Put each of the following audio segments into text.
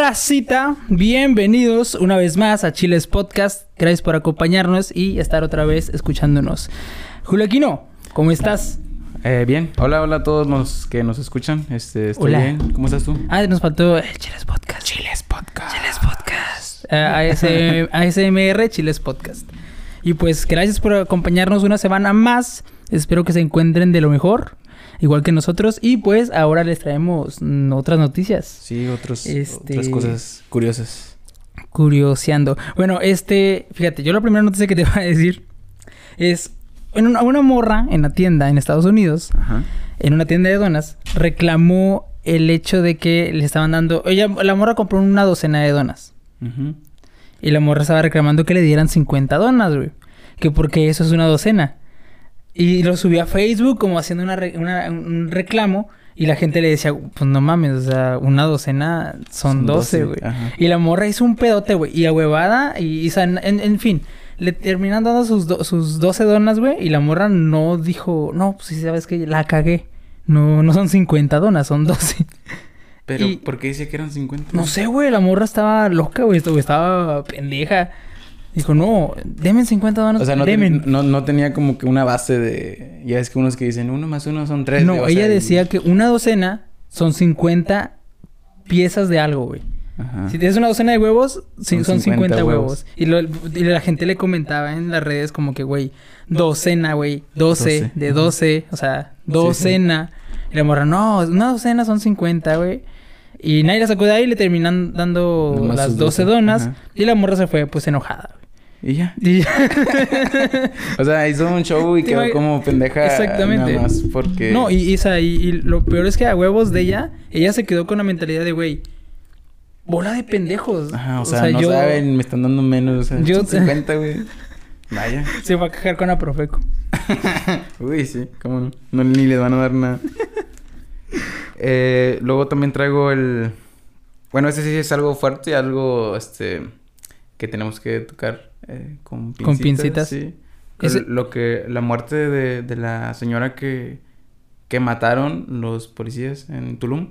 racita? Bienvenidos una vez más a Chiles Podcast. Gracias por acompañarnos y estar otra vez escuchándonos. Julio Aquino, ¿cómo estás? Eh, bien. Hola, hola a todos los que nos escuchan. Este, estoy Hola. bien. ¿Cómo estás tú? Ah, nos faltó eh, Chiles Podcast. Chiles Podcast. Chiles Podcast. Eh, ASM ASMR Chiles Podcast. Y pues gracias por acompañarnos una semana más. Espero que se encuentren de lo mejor, igual que nosotros. Y pues ahora les traemos otras noticias. Sí, otros, Este- otras cosas curiosas. curioseando. Bueno, este, fíjate, yo la primera noticia que te voy a decir es en una, una morra en la tienda en Estados Unidos, Ajá. en una tienda de donas, reclamó el hecho de que le estaban dando, ella, la morra compró una docena de donas y la morra estaba reclamando que le dieran 50 donas, güey, que porque eso es una docena. Y lo subió a Facebook como haciendo una re- una- un reclamo y la gente le decía, pues no mames, o sea, una docena son, Son 12, 12, güey. Y la morra hizo un pedote, güey, y a huevada, y, y, o sea, en, en fin, le terminan dando sus, do- sus 12 donas, güey, y la morra no dijo, no, pues sí, sabes que la cagué. No, no son 50 donas, son 12. Pero, Y- ¿por qué dice que eran 50? No sé, güey, la morra estaba loca, güey, estaba pendeja. Dijo, no, denme 50 donas, O sea, no, ten- no, no tenía como que una base de... Ya es que unos que dicen uno más uno son tres. No, ella sea, y- decía que una docena son 50 piezas de algo, güey. Ajá. Si tienes una docena de huevos, sí, son, Son 50, 50 huevos. huevos. Y, lo- y la gente le comentaba en las redes como que, güey, docena, güey, 12, 12. de 12, o sea, docena. Y la morra, no, una docena son 50, güey. Y nadie la sacó de ahí, le terminan dando Nomás las sus 12 12, donas. ajá. Y la morra se fue, pues, enojada. Y ya. Y- O sea, hizo un show y quedó como pendeja. Exactamente. Nada más porque... No, y, y, esa- y- y lo peor es que a huevos de ella, ella se quedó con la mentalidad de, güey, bola de pendejos. Ajá, o sea, no saben, me están dando menos. O sea, Yo- son 50, güey. Vaya. Se va a quejar con la Profeco. Uy, sí, cómo no. No, ni les van a dar nada. Eh, luego también traigo el... Bueno, ese sí es algo fuerte, algo, este... Que tenemos que tocar eh, con pincitas. Con pincitas. Sí. Ese- Lo que... La muerte de, de la señora que... Que mataron los policías en Tulum.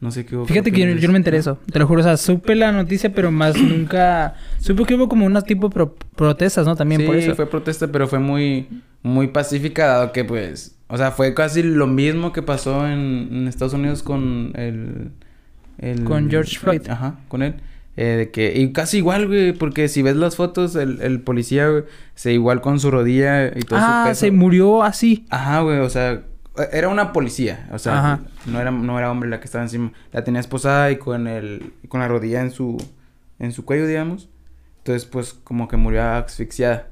No sé qué hubo. Fíjate que yo, yo no me enteré eso. Te lo juro, o sea, supe la noticia, pero más nunca... Supe que hubo como unas tipo pro- protestas, ¿no? También sí, por eso. fue protesta, pero fue muy, muy pacífica, dado que, pues, o sea, fue casi lo mismo que pasó en, en Estados Unidos con el, el- Con George Floyd. Ajá, con él. Eh, de que, y casi igual, güey, porque si ves las fotos, el, el policía, güey, se igual con su rodilla y todo Ah, su peso. se murió así. Ajá, güey, o sea, era una policía, o sea, Ajá. no era, no era hombre la que estaba encima. La tenía esposada y con el, con la rodilla en su, en su cuello, digamos. Entonces, pues, como que murió asfixiada.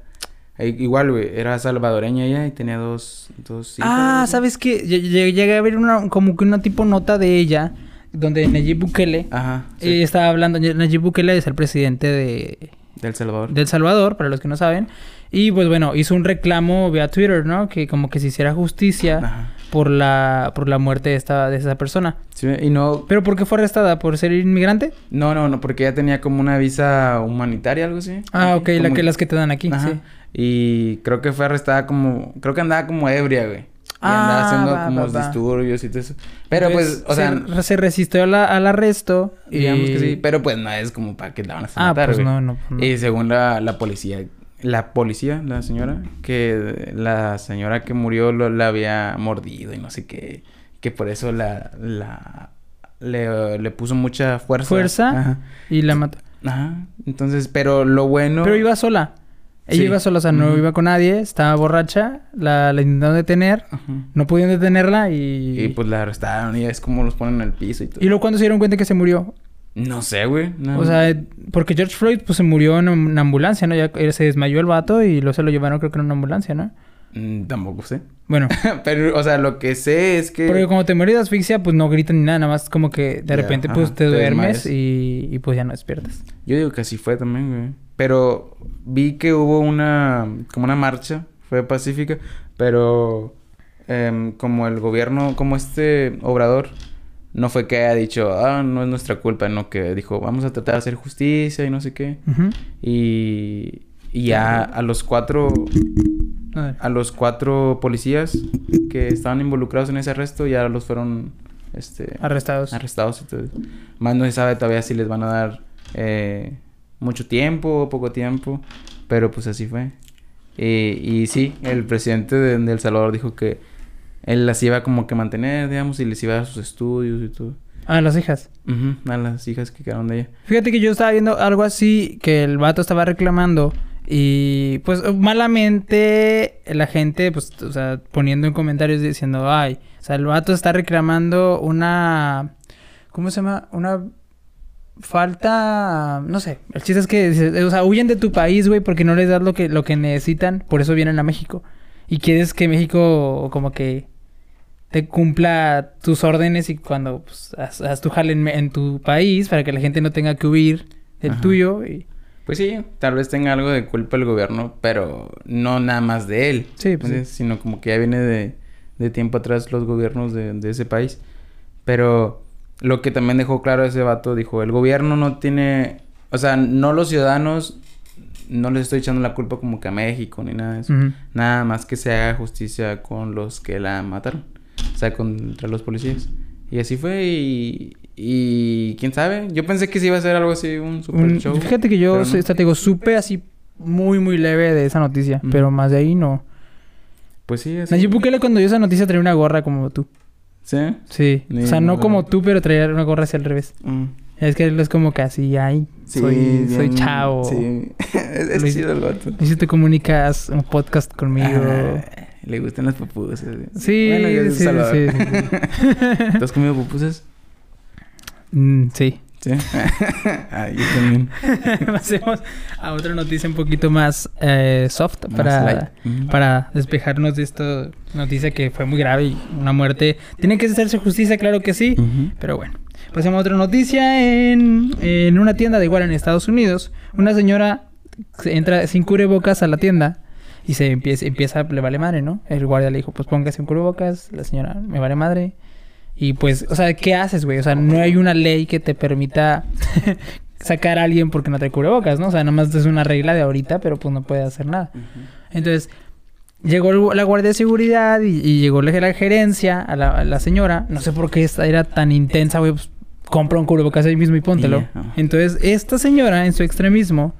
Eh, igual, güey, era salvadoreña ella y tenía dos, dos hijas. ah. ¿sabes qué? Lle- lle- Llegué a ver una, como que una tipo nota de ella, donde Nayib Bukele Ajá, eh, sí, estaba hablando. Nayib Bukele es el presidente de, de El Salvador. de El Salvador, para los que no saben. Y pues bueno, hizo un reclamo vía Twitter, ¿no? Que como que se hiciera justicia Ajá. por la, por la muerte de esta, de esa persona. Sí, y no, ¿Pero por qué fue arrestada? ¿Por ser inmigrante? no, no, no, porque ella tenía como una visa humanitaria, algo así. Ah, ok, la que, las que te dan aquí, Ajá. sí. Y creo que fue arrestada como... Creo que andaba como ebria, güey. Y andaba Ah, haciendo va, como va, va. disturbios y todo eso. Pero pues, o sea... se, se resistió a la- al arresto. Y... Digamos que sí. Pero pues no es como para que la van a Ah, matar, pues güey. no, no, pues no. Y según la, la policía... La policía, la señora... Que la señora que murió lo, la había mordido y no sé qué. Que por eso la... la le, le puso mucha fuerza. Fuerza. Ajá. Y la mató. Ajá. Entonces, pero lo bueno... Pero iba sola. Ella Sí. iba sola, o sea, no iba con nadie. Estaba borracha. La, la intentaron detener. No pudieron detenerla y... Y pues la arrestaron y es como los ponen en el piso y todo. ¿Y luego cuando se dieron cuenta que se murió? No sé, güey. No. O sea, porque George Floyd pues se murió en una ambulancia, ¿no? Ya eh, se desmayó el vato y luego se lo llevaron creo que en una ambulancia, ¿no? Mm, tampoco sé. Bueno, Pero, o sea, lo que sé es que... porque como te mueres de asfixia, pues no gritan ni nada, nada más como que de repente ajá, pues te te duermes y, y pues ya no despiertas. Yo digo que así fue también, güey. Pero vi que hubo una... Como una marcha. Fue pacífica. Pero... em, como el gobierno... Como este obrador... No fue que haya dicho... Ah, no es nuestra culpa. No, que dijo... Vamos a tratar de hacer justicia y no sé qué. Y... Y ya a los cuatro... A los cuatro policías que estaban involucrados en ese arresto ya los fueron este, Arrestados. arrestados. Entonces, más no se sabe todavía si les van a dar eh, mucho tiempo o poco tiempo, pero pues así fue. Y, y sí, el presidente de, de El Salvador dijo que él las iba como que mantener, digamos, y les iba a sus estudios y todo. Ah, las hijas. A las hijas que quedaron de ella. Fíjate que yo estaba viendo algo así que el vato estaba reclamando y pues malamente la gente pues o sea poniendo en comentarios diciendo ay o sea el vato está reclamando una cómo se llama una falta no sé el chiste es que dice, o sea huyen de tu país güey porque no les das lo que lo que necesitan por eso vienen a México y quieres que México como que te cumpla tus órdenes y cuando pues, haz, haz tu jale en, en tu país para que la gente no tenga que huir del Ajá. tuyo y Pues sí, tal vez tenga algo de culpa el gobierno, pero no nada más de él. Sí, pues. Sino como que ya viene de, de tiempo atrás los gobiernos de, de ese país. Pero lo que también dejó claro ese vato, dijo, el gobierno no tiene... O sea, no los ciudadanos, no les estoy echando la culpa como que a México ni nada de eso. Nada más que se haga justicia con los que la mataron. O sea, contra los policías. Y así fue y... Y quién sabe, yo pensé que sí iba a ser algo así, un super Un- show. Fíjate que yo, no. esta, te digo, supe así muy, muy leve de esa noticia. Pero más de ahí no. Pues sí, así. Nayib Bukele cuando dio esa noticia traía una gorra como tú. ¿Sí? O sea, no como tú, pero traía una gorra hacia el revés. Mm. Es que él es como casi, ay, soy, soy bien- chavo. Sí. es Luis- chido el vato. Y si te comunicas un podcast conmigo. Ah, le gustan las pupusas. Sí, Bueno, yo soy sí, sí, sí, ¿Tú has comido pupusas? Mm, sí. Sí. ah, yo también. Pasemos a otra noticia un poquito más eh, soft para. Ujú. para despejarnos de esta noticia que fue muy grave y una muerte. Tiene que hacerse justicia, claro que sí. Pero bueno, pasemos a otra noticia. En, en una tienda de igual en Estados Unidos, una señora se entra sin cubrebocas a la tienda y se empieza, empieza le vale madre, ¿no? El guardia le dijo, pues póngase un cubrebocas. La señora, me vale madre. Y pues, o sea, ¿qué haces, güey? O sea, no hay una ley que te permita sacar a alguien porque no trae cubrebocas, ¿no? O sea, nomás es una regla de ahorita, pero pues no puede hacer nada. Entonces, llegó el- la guardia de seguridad y, y llegó la, la gerencia a la, a la señora. No sé por qué esta era tan intensa, güey. Pues, compra un cubrebocas ahí mismo y póntelo. Entonces, esta señora, en su extremismo,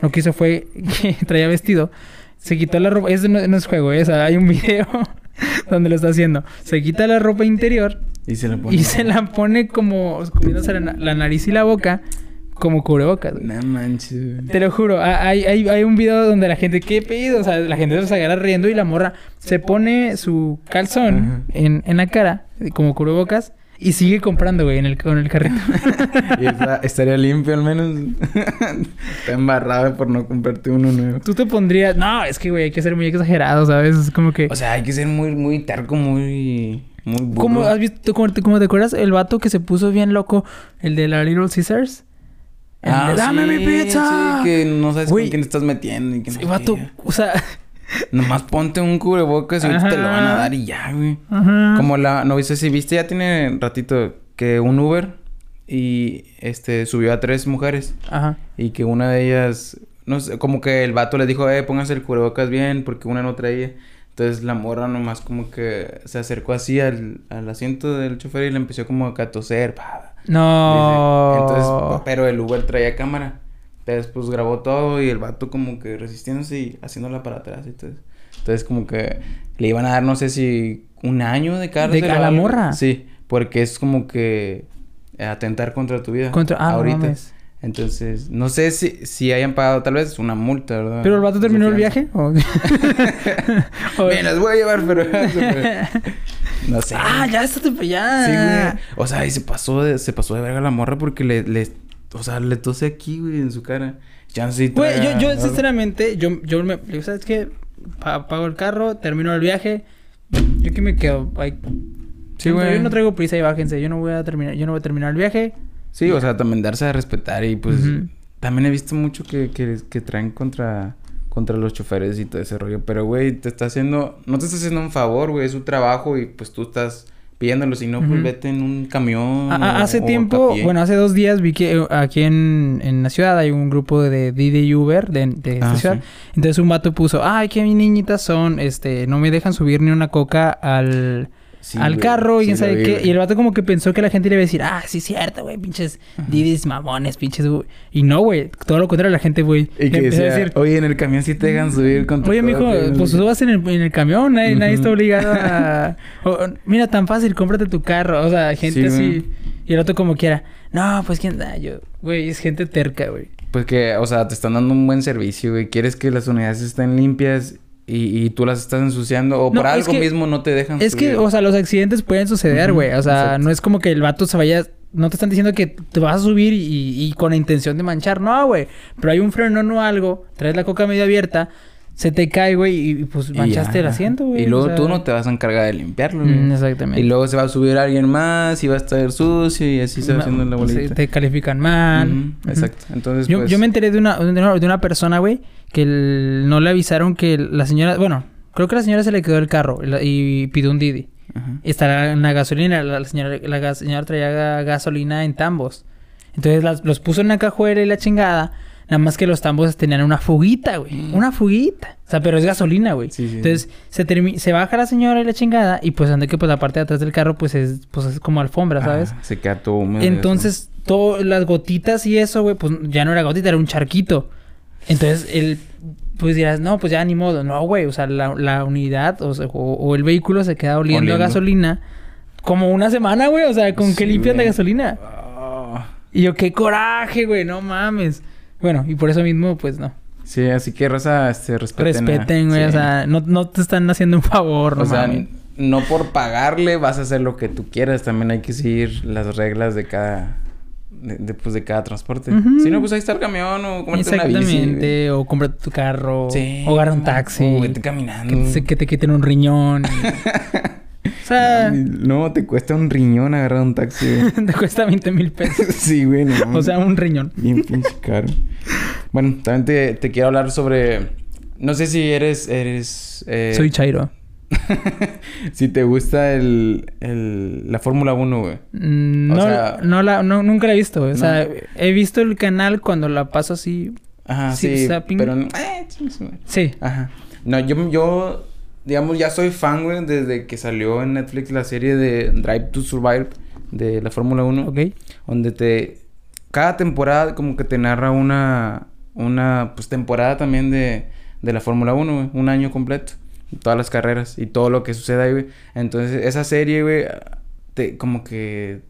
lo que hizo fue que traía vestido. Se quitó la ropa. Eso no, no es juego, ¿eh? O sea, hay un video donde lo está haciendo. Se quita la ropa interior Y se la pone. y se la pone como cubriéndose la, na- la nariz y la boca como cubrebocas. güey. No manches. güey. Te lo juro, ha- hay, hay, hay un video donde la gente, ¿qué pedido? O sea, la gente se agarra riendo y la morra se pone su calzón en, en la cara, como cubrebocas, y sigue comprando, güey, en el, con el carrito. Y está- estaría limpio al menos. está embarrado por no comprarte uno nuevo. Tú te pondrías, no, es que, güey, hay que ser muy exagerado, ¿sabes? Es como que... O sea, hay que ser muy, muy terco, muy. Muy burro. ¿Cómo has visto, cómo te, cómo te acuerdas el vato que se puso bien loco, el de la Little? El Ah, de, ¡Dame sí, mi pizza! sí, que no sabes Güey. con quién te estás metiendo y que no Sí, vato, qué. o sea... Nomás ponte un cubrebocas y ahorita te lo van a dar y ya, güey. ajá. Como la... No sé si viste, ya tiene ratito que un Uber y este subió a tres mujeres Ajá. y que una de ellas... No sé, como que el vato les dijo, eh, pónganse el cubrebocas bien porque una no traía. Entonces la morra nomás como que se acercó así al, al asiento del chofer y le empezó como a toser. pa, No. Dice, Entonces, pero el Uber traía cámara. Entonces, pues grabó todo y el vato como que resistiéndose y haciéndola para atrás. Entonces, entonces como que le iban a dar, no sé si un año de cárcel. ¿De- a la morra? Sí, porque es como que atentar contra tu vida. Contra... Ah, no ahorita. mames. Entonces, no sé si, si hayan pagado tal vez una multa, ¿verdad? ¿Pero el vato terminó el viaje? ¿O... o- Me las voy a llevar, pero... no sé. Ah, ya, estate para allá. Sí, güey. O sea, y se pasó de, se pasó de verga la morra porque le, le, o sea, le tose aquí, güey, en su cara. Ya no sé si Güey, yo, yo sinceramente, yo, yo me... digo, ¿Sabes qué? Pa- pago el carro, termino el viaje. Yo que me quedo... ay, Sí, güey. Yo no traigo prisa y bájense. Yo no voy a terminar... Yo no voy a terminar el viaje. Sí, o sea, también darse a respetar y pues... También he visto mucho que, que, que traen contra... Contra los choferes y todo ese rollo. Pero, güey, te está haciendo... No te está haciendo un favor, güey. Es su trabajo y pues tú estás pidiéndolo. Si no, pues vete en un camión. A- a- o- hace o tiempo, bueno, hace dos días vi que eh, aquí en, en la ciudad hay un grupo de Didi Uber de, de esta Ah, ciudad. sí. Entonces un vato puso, ay, qué niñitas son, este, no me dejan subir ni una coca al, Sí, al güey. carro y quién sabe qué. el vato como que pensó que la gente le iba a decir, ah, sí, cierto, güey, pinches didis mamones, pinches, güey. Y no, güey. Todo lo contrario, la gente, güey. Y que decía, a decir, oye, en el camión sí te dejan subir con tu Oye, mijo, coche", no pues qué. subas en el, en el camión, nadie, nadie está obligado a... o- mira, tan fácil, cómprate tu carro. O sea, gente Sí, así... Y el otro como quiera. No, pues quién da, yo... Güey, es gente terca, güey. Pues que, o sea, te están dando un buen servicio, güey. Quieres que las unidades estén limpias y, y tú las estás ensuciando. O No, por algo que- mismo no te dejan Es que, o sea, los accidentes pueden suceder, güey. O sea, exacto. no es como que el vato se vaya... No te están diciendo que te vas a subir y, y con la intención de manchar. No, güey. Pero hay un frenón o algo. Traes la coca medio abierta. Se te cae, güey. Y, pues Y manchaste el asiento, güey. Y luego o sea- tú no te vas a encargar de limpiarlo, güey. Mm, exactamente. Y luego se va a subir alguien más y va a estar sucio y así se va haciendo la bolita. se- te califican mal. Exacto. Entonces, Yo, pues... yo me enteré de una, de una, de una persona, güey, que el- no le avisaron que la señora... Bueno, creo que la señora se le quedó el carro y, la- y pidió un Didi. Ajá. Está en la gasolina. La, la señora, la señora traía ga- gasolina en tambos. Entonces las- los puso en una cajuela y la chingada. Nada más que los tambos tenían una fuguita, güey. Una fuguita. O sea, pero es gasolina, güey. Mm. Sí, sí, Entonces se, se baja la señora y la chingada. Y pues ande que pues la parte de atrás del carro pues es, pues es como alfombra, ¿sabes? Ah, se queda todo húmedo. Entonces, todas las gotitas y eso, güey, pues ya no era gotita, era un charquito. Entonces, el, pues dirás, no, pues ya ni modo. No, güey, o sea, la, la unidad o, sea, o- o el vehículo se queda oliendo, Oliendo. a gasolina como una semana, güey. O sea, ¿con qué Sí, limpian la gasolina? Ah. Y yo, qué coraje, güey, no mames. Bueno, y por eso mismo, pues no. Sí, así que raza, este, respeten. Respeten, güey, o sea, no, no te están haciendo un favor, no O sea, mames. no por pagarle vas a hacer lo que tú quieras. También hay que seguir las reglas de cada... De, de, pues, de cada transporte. Si no, pues ahí está el camión o cómprate una bici. Exactamente, o cómprate tu carro, Sí. o agarra un taxi. O vete caminando. Que te, que te quiten un riñón. o sea, No, te cuesta un riñón agarrar un taxi. te cuesta 20 mil pesos. sí, güey. O sea, un riñón. Bien pinche caro. Bueno, también te, te quiero hablar sobre... No sé si eres... eres eh, Soy Chairo. si te gusta el, el, la Fórmula 1, güey. Mm, O No, sea- no la, no, nunca la he visto. güey. O No. sea, he visto el canal cuando la paso así. Ajá, Sí, zapping. pero... eh, su madre. Sí. Ajá. No, yo, yo, digamos, ya soy fan, güey, desde que salió en Netflix la serie de Drive to Survive de la Fórmula 1. Ok. Donde te... Cada temporada como que te narra una... Una, pues, temporada también de, de la Fórmula 1, güey. Un año completo. Todas las carreras y todo lo que sucede ahí, güey. Entonces, esa serie, güey, te... Como que...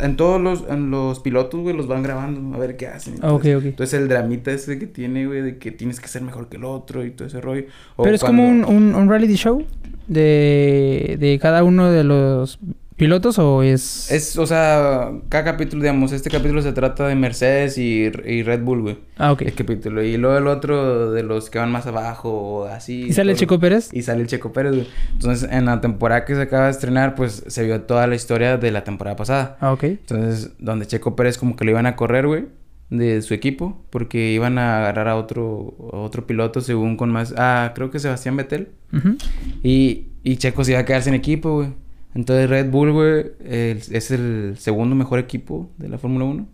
En todos los, en los pilotos, güey, los van grabando a ver qué hacen. Ok, Entonces, ok. Entonces el dramita ese que tiene, güey, de que tienes que ser mejor que el otro y todo ese rollo. O Pero es cuando- como un, un, un reality show de, de cada uno de los pilotos o es... Es, o sea, cada capítulo, digamos, este capítulo se trata de Mercedes y, y Red Bull, güey. Ah, ok. El capítulo. Y luego el otro de los que van más abajo o así. ¿Y sale el. Chico Pérez? Y sale el Checo Pérez, güey. Entonces, en la temporada que se acaba de estrenar, pues se vio toda la historia de la temporada pasada. Ah, ok. Entonces, donde Checo Pérez como que lo iban a correr, güey, de su equipo, porque iban a agarrar a otro, a otro piloto según con más... Ah, creo que Sebastián Vettel. Ujú. Y, y Checo se iba a quedar sin equipo, güey. Entonces Red Bull, güey, es el segundo mejor equipo de la Fórmula 1.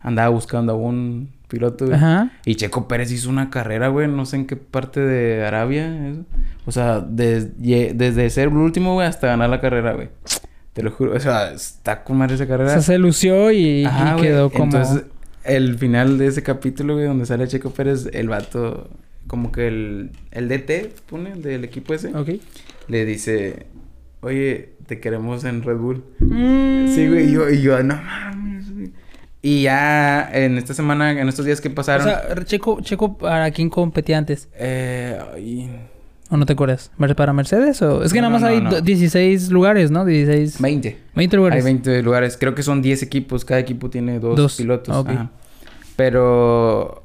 Andaba buscando a un piloto, güey. Ajá. Y Checo Pérez hizo una carrera, güey, no sé en qué parte de Arabia. eso. O sea, desde ser el último, güey, hasta ganar la carrera, güey. Te lo juro. O sea, está con madre esa O carrera. sea, se lució y, Ajá, y güey. quedó como... Entonces, el final de ese capítulo, güey, donde sale Checo Pérez, el vato, como que el, el DT, pone, del equipo ese, Ok. le dice, oye, te queremos en Red Bull. Mm. Sí, güey, y yo, y yo, no mames, güey. Y ya en esta semana, en estos días que O pasaron, sea, Checo, Checo, ¿para quién competía antes? eh, ay, ¿O no te acuerdas? ¿Mer- ¿Para Mercedes? o...? Es que No, nada más no, hay no, do- no. 16 lugares, ¿no? 16... 20. 20 lugares. Hay 20 lugares. Creo que son 10 equipos. Cada equipo tiene dos, Dos. pilotos. Ah, ok. Ajá. Pero...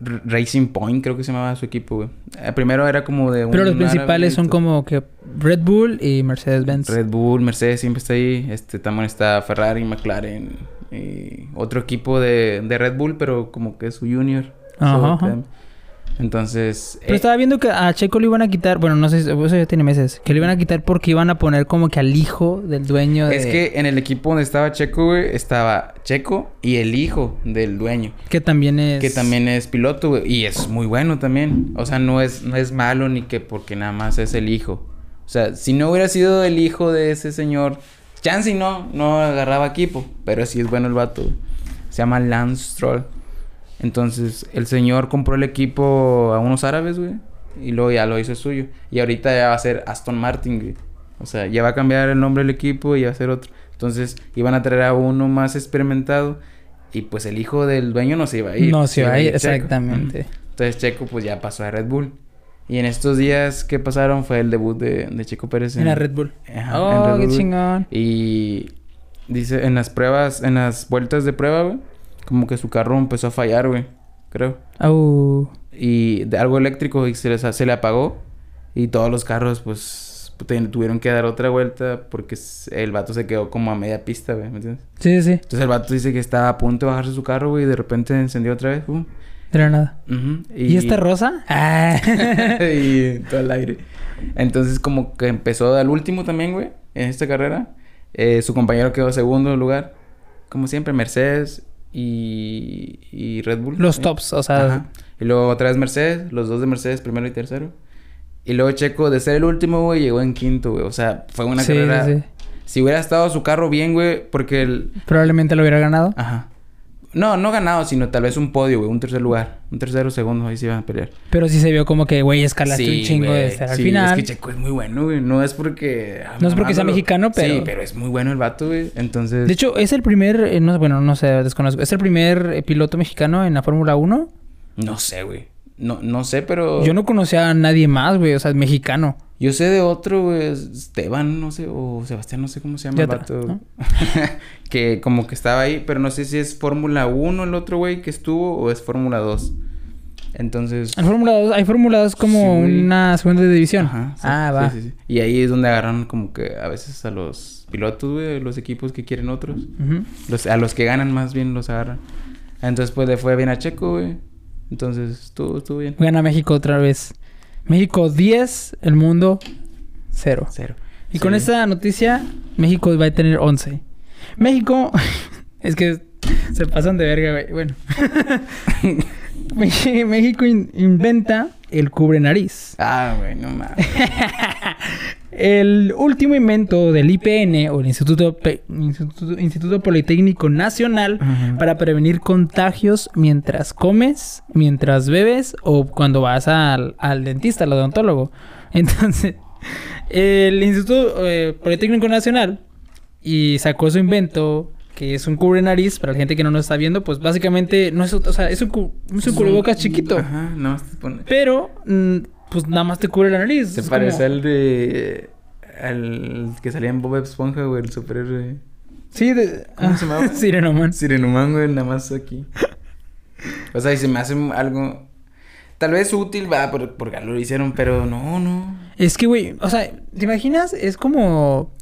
Racing Point creo que se llamaba su equipo, güey. Eh, primero era como de un Pero los principales son como que Red Bull y Mercedes-Benz. Red Bull, Mercedes siempre está ahí. Este, también está Ferrari, McLaren. Y otro equipo de, de Red Bull, pero como que es su junior. Ajá, So, Entonces... Pero eh, estaba viendo que a Checo le iban a quitar... Bueno, no sé si... Eso ya tiene meses. Que le iban a quitar porque iban a poner como que al hijo del dueño de... Es que en el equipo donde estaba Checo, güey, estaba Checo y el hijo del dueño. Que también es... Que también es piloto, güey. Y es muy bueno también. O sea, no es, no es malo ni que porque nada más es el hijo. O sea, si no hubiera sido el hijo de ese señor, chance y no, no agarraba equipo. Pero sí es bueno el vato. güey. Se llama Lance Stroll. Entonces, el señor compró el equipo a unos árabes, güey. Y luego ya lo hizo suyo. Y ahorita ya va a ser Aston Martin, güey. O sea, ya va a cambiar el nombre del equipo y va a ser otro. Entonces, iban a traer a uno más experimentado. Y pues el hijo del dueño no se iba a ir. No se va a ir, Checo. exactamente. Entonces Checo pues ya pasó a Red Bull. Y en estos días que pasaron fue el debut de, de Checo Pérez En la Red Bull. Ajá, en oh, Red qué Bull. chingón. Y dice en las pruebas, en las vueltas de prueba, güey, como que su carro empezó a fallar, güey, creo. Au. Y de algo eléctrico y se, les, se le apagó. Y todos los carros pues tuvieron que dar otra vuelta porque el vato se quedó como a media pista, güey, ¿me entiendes? Sí, sí. Entonces el vato dice que estaba a punto de bajarse su carro, güey, y de repente encendió otra vez. De la nada. Ujú, ¿Y, esta rosa? Ah. y todo el aire. Entonces, como que empezó al último también, güey, en esta carrera. Eh, su compañero quedó segundo lugar. Como siempre, Mercedes y, y Red Bull. Los ¿sí? tops, o sea. Ajá. Y luego otra vez Mercedes, los dos de Mercedes, primero y tercero. Y luego Checo, de ser el último, güey, llegó en quinto, güey. O sea, fue una sí, carrera. sí, sí. Si hubiera estado su carro bien, güey, porque el. Probablemente lo hubiera ganado. Ajá. No, no ganado, sino tal vez un podio, güey, un tercer lugar. Un tercero, segundo, ahí se iban a pelear. Pero sí se vio como que, güey, escalaste un chingo güey. de estar al Sí, final. Es que Checo es muy bueno, güey. No es porque. ah, No es porque sea mexicano, pero- Sí, pero es muy bueno el vato, güey. Entonces. De hecho, es el primer, eh, no, bueno, no sé, desconozco. ¿Es el primer eh, piloto mexicano en la Fórmula 1? No sé, güey. No, no sé, pero. Yo no conocía a nadie más, güey, o sea, mexicano. Yo sé de otro, güey. Esteban, no sé. O Sebastián, no sé cómo se llama el otra, vato. ¿no? que como que estaba ahí, pero no sé si es Fórmula 1 el otro, güey, que estuvo o es Fórmula 2. Entonces. En Fórmula 2, hay Fórmula 2 como Sí, una segunda división. Ajá, sí, ah, va. sí. Y ahí es donde agarran como que a veces a los pilotos, güey, los equipos que quieren otros. Los, a los que ganan más bien los agarran. Entonces pues le fue bien a Checo, güey. Entonces estuvo, estuvo bien. Gana México otra vez. México 10, el mundo 0. Cero. Y con Sí. esta noticia, México va a tener 11. México, es que se pasan de verga, güey. Bueno. México in- inventa el cubre nariz. Ah, güey, no mames. El último invento del IPN o el Instituto, Pe- Instituto, Instituto Politécnico Nacional para prevenir contagios mientras comes, mientras bebes o cuando vas al, al dentista, al odontólogo. Entonces, el Instituto eh, Politécnico Nacional y sacó su invento que es un cubre nariz para la gente que no nos está viendo, pues básicamente no es, o sea, es un, cu- es un cubrebocas chiquito, Ajá, te pone. pero mm, pues nada más te cubre la nariz. Se parece como- al de. Al que salía en Bob Esponja, güey, el superhéroe. Sí, de... ¿Cómo se llamaba? Sirenoman. Sirenuman, güey, nada más aquí. O sea, y se me hace algo. Tal vez útil, va, por- porque lo hicieron, pero no, no. Es que, güey, o sea, ¿te imaginas? Es como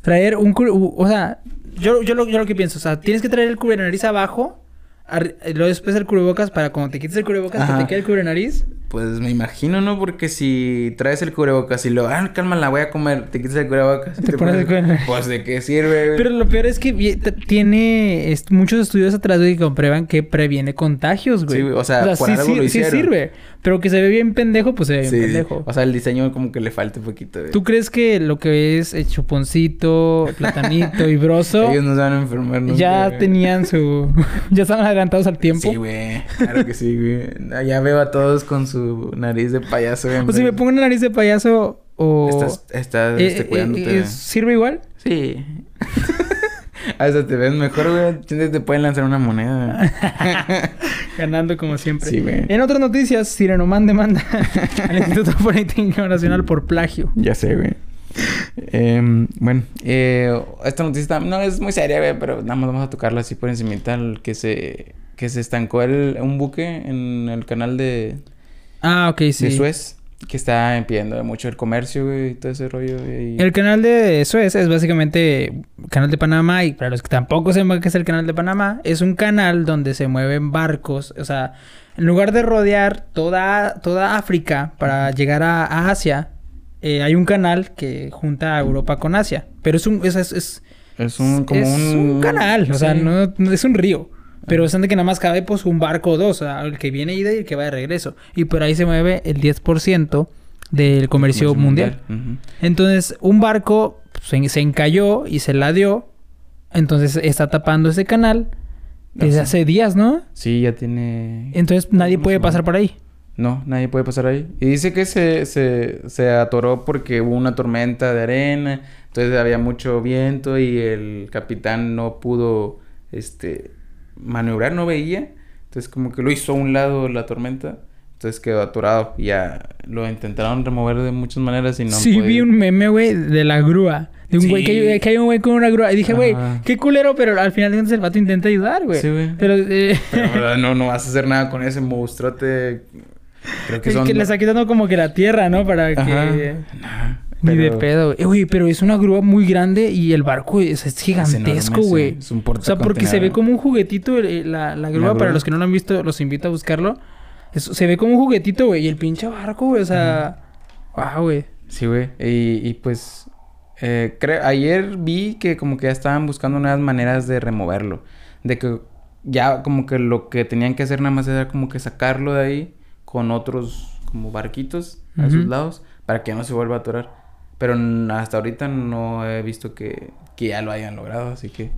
traer un... cu- u- O sea, yo, yo, lo, yo lo que pienso, o sea, tienes que traer el cubre nariz abajo, luego después el cubrebocas para cuando te quites el cubrebocas que Ajá. te quede el cubre nariz. Pues me imagino, ¿no? Porque si traes el cubrebocas y lo, ah, calma, la voy a comer, te quitas el cubrebocas. y Te pones el cubrebocas. Pues de qué sirve, güey. Pero lo peor es que tiene est- muchos estudios atrás güey, que comprueban que previene contagios, güey. Sí, o sea, por sí, algo sí- lo sí hicieron. sirve. Pero que se ve bien pendejo, pues se ve bien Sí, pendejo. O sea, el diseño como que le falta un poquito, güey. ¿Tú crees que lo que es el chuponcito, platanito y broso... Ellos no se van a enfermar nunca, ya tenían su... ya estaban adelantados al tiempo. Sí, güey. Claro que sí, güey. Ya veo a todos con su nariz de payaso, güey. o si me pongo una nariz de payaso o... Estás, estás eh, este, eh, cuidándote. eh, ¿Sirve igual? Sí. Hasta te ves mejor, güey. Te pueden lanzar una moneda. Ganando como siempre. Sí, güey. En otras noticias, Sirenoman demanda al Instituto Politécnico Nacional por plagio. ya sé, güey. Em, bueno, eh, esta noticia no es muy seria, pero nada más vamos a tocarla así por encima. Que se, que se estancó el, un buque en el canal de, Ah, ok, sí. de Suez. Que está impidiendo mucho el comercio, güey, y todo ese rollo, y- El canal de Suez es básicamente canal de Panamá y para los que tampoco sepan qué es el canal de Panamá, es un canal donde se mueven barcos, o sea, en lugar de rodear toda, toda África para llegar a, a Asia, eh, hay un canal que junta a Europa con Asia, pero es un es, es, es- Es un, como es un... un canal, o sea, no, no- es un río. Pero es donde que nada más cabe pues un barco o dos, o sea, el que viene ida y el que va de regreso. Y por ahí se mueve el 10% del comercio, Comercio mundial. Entonces, un barco pues, se, encalló y se la dio. Entonces, está tapando ese canal desde Hace- días, ¿no? Sí, ya tiene... Entonces, nadie puede pasar por ahí. No, nadie puede pasar ahí. Y dice que se, se, se atoró porque hubo una tormenta de arena, entonces había mucho viento y el capitán no pudo este maniobrar, no veía. Entonces como que lo hizo a un lado la tormenta, entonces quedó atorado. Y ya lo intentaron remover de muchas maneras y no sí, vi podido. un meme, güey, de la grúa. De un güey Sí. que, que hay un güey con una grúa. Y dije, güey, qué culero, pero al final de cuentas el vato intenta ayudar, güey. Sí, güey. Pero, eh, Pero no, no vas a hacer nada con ese monstruote. Creo que es son... que le está quitando como que la tierra, ¿no? Para Ajá. que... Ni de pedo, güey. Eh, güey. Pero es una grúa muy grande y el barco es, es gigantesco, güey. sí. Es un O sea, porque se ve como un juguetito eh, la, la grúa. grúa. Para los que no lo han visto, los invito a buscarlo. Es- se ve como un juguetito, güey. Y el pinche barco, güey. O sea... Wow, güey. Sí, güey. Y, y pues eh, ayer vi que como que ya estaban buscando nuevas maneras de removerlo. De que ya como que lo que tenían que hacer nada más era como que sacarlo de ahí con otros como barquitos a sus lados para que no se vuelva a atorar. Pero hasta ahorita no he visto que, que ya lo hayan logrado, así que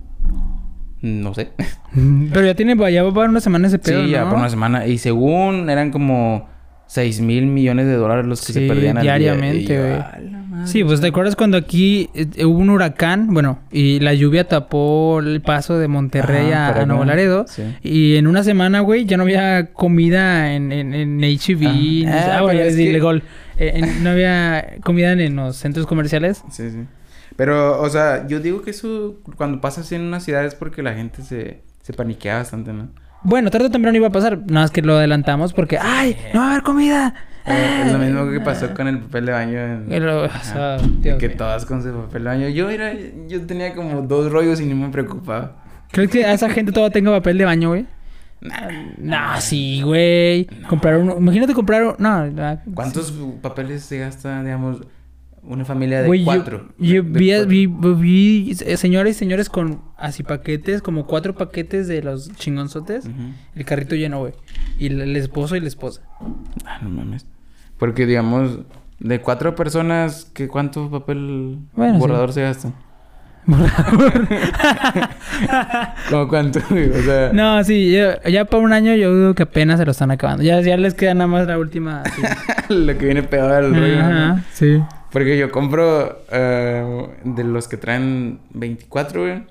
no sé. Pero ya tiene... Ya va para una semana ese pedo, sí, ya ¿no? por una semana. Y según eran como 6 mil millones de dólares los que Sí, se perdían al diariamente, güey. Sí, pues te acuerdas cuando aquí eh, hubo un huracán, bueno, y la lluvia tapó el paso de Monterrey Ajá, a, Nuevo. Laredo. Sí. Y en una semana, güey, ya no había comida en, en, en H-E-B. ni- Ah, Ah, bueno, es es que- ilegal. Eh, en- no había comida en, en los centros comerciales. Sí, sí. Pero, o sea, yo digo que eso cuando pasa así en una ciudad es porque la gente se, se paniquea bastante, ¿no? Bueno, tarde o temprano iba a pasar. Nada más que lo adelantamos porque, ¡ay! ¡No va a haber comida! Eh, es lo mismo que pasó con el papel de baño en... Pero, o sea, que todas con su papel de baño. Yo era... Yo tenía como dos rollos y no me preocupaba. ¿Crees que a esa gente todavía tenga papel de baño, güey? No, sí, güey. Comprar uno. Imagínate comprar uno. No, no. ¿Cuántos papeles se gasta, digamos, una familia de yo- cuatro? Yo, de vi, cuatro. vi, vi, eh, señores y señores con así paquetes, como cuatro paquetes de los chingonzotes. El carrito lleno, güey. Y el, el esposo y la esposa. Ah, no mames. Porque, digamos, de cuatro personas, ¿qué cuánto papel Bueno, sí. borrador se gasta? ¿Cómo cuánto? O sea... no, sí, yo- ya para un año yo dudo que apenas se lo están acabando. Ya, ya les queda nada más la última. así. lo que viene pegado al rollo. ¿no? Ajá, sí. Porque yo compro eh, de los que traen 24, güey.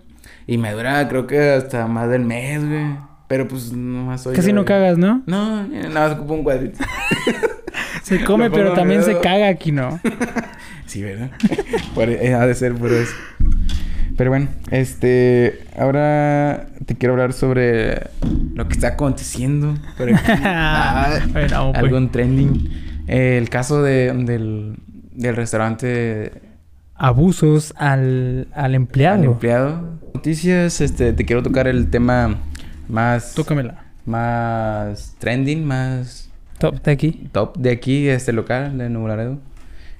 Y me dura, creo que hasta más del mes, güey. Pero pues nomás soy. Casi yo, no güey. cagas, ¿no? No, nada más ocupo un cuadrito. Se come, pero también se caga aquí, ¿no? sí, ¿verdad? Por- eh, ha de ser por eso. Pero bueno, este. Ahora te quiero hablar sobre lo que está aconteciendo. Por aquí. Ah, pues. algún trending. Eh, el caso de, del, del restaurante Abusos al, al empleado. al empleado. Noticias, este, te quiero tocar el tema más, Tócamela. más trending, más Top de aquí. top de aquí, este local de Nuevo Laredo.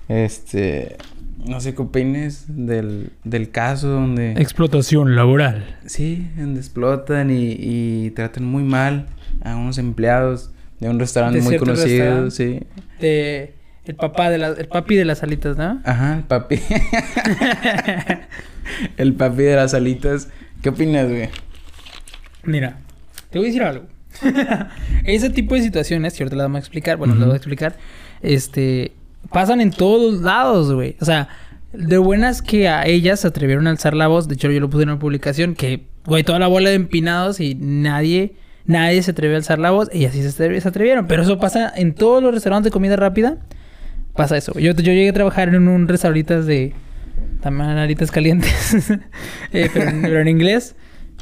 Este, no sé qué opines del, del caso donde, Explotación laboral. sí, donde explotan y, y tratan muy mal a unos empleados de un restaurante De muy conocido, restaurante. sí. De el papá de la, el papi de las alitas, ¿no? Ajá, el papi. el papi de las alitas. ¿Qué opinas, güey? Mira, te voy a decir algo. Ese tipo de situaciones, que ahorita las vamos a explicar, bueno, las Ujú. voy a explicar, este, pasan en todos lados, güey. O sea, de buenas que a ellas se atrevieron a alzar la voz. De hecho, yo lo puse en una publicación que, güey, toda la bola de empinados y nadie, nadie se atrevió a alzar la voz. Y así se atrevieron. Pero eso pasa en todos los restaurantes de comida rápida. Pasa eso. Yo, yo llegué a trabajar en un restaurante de también alitas calientes, eh, pero, en, pero en inglés.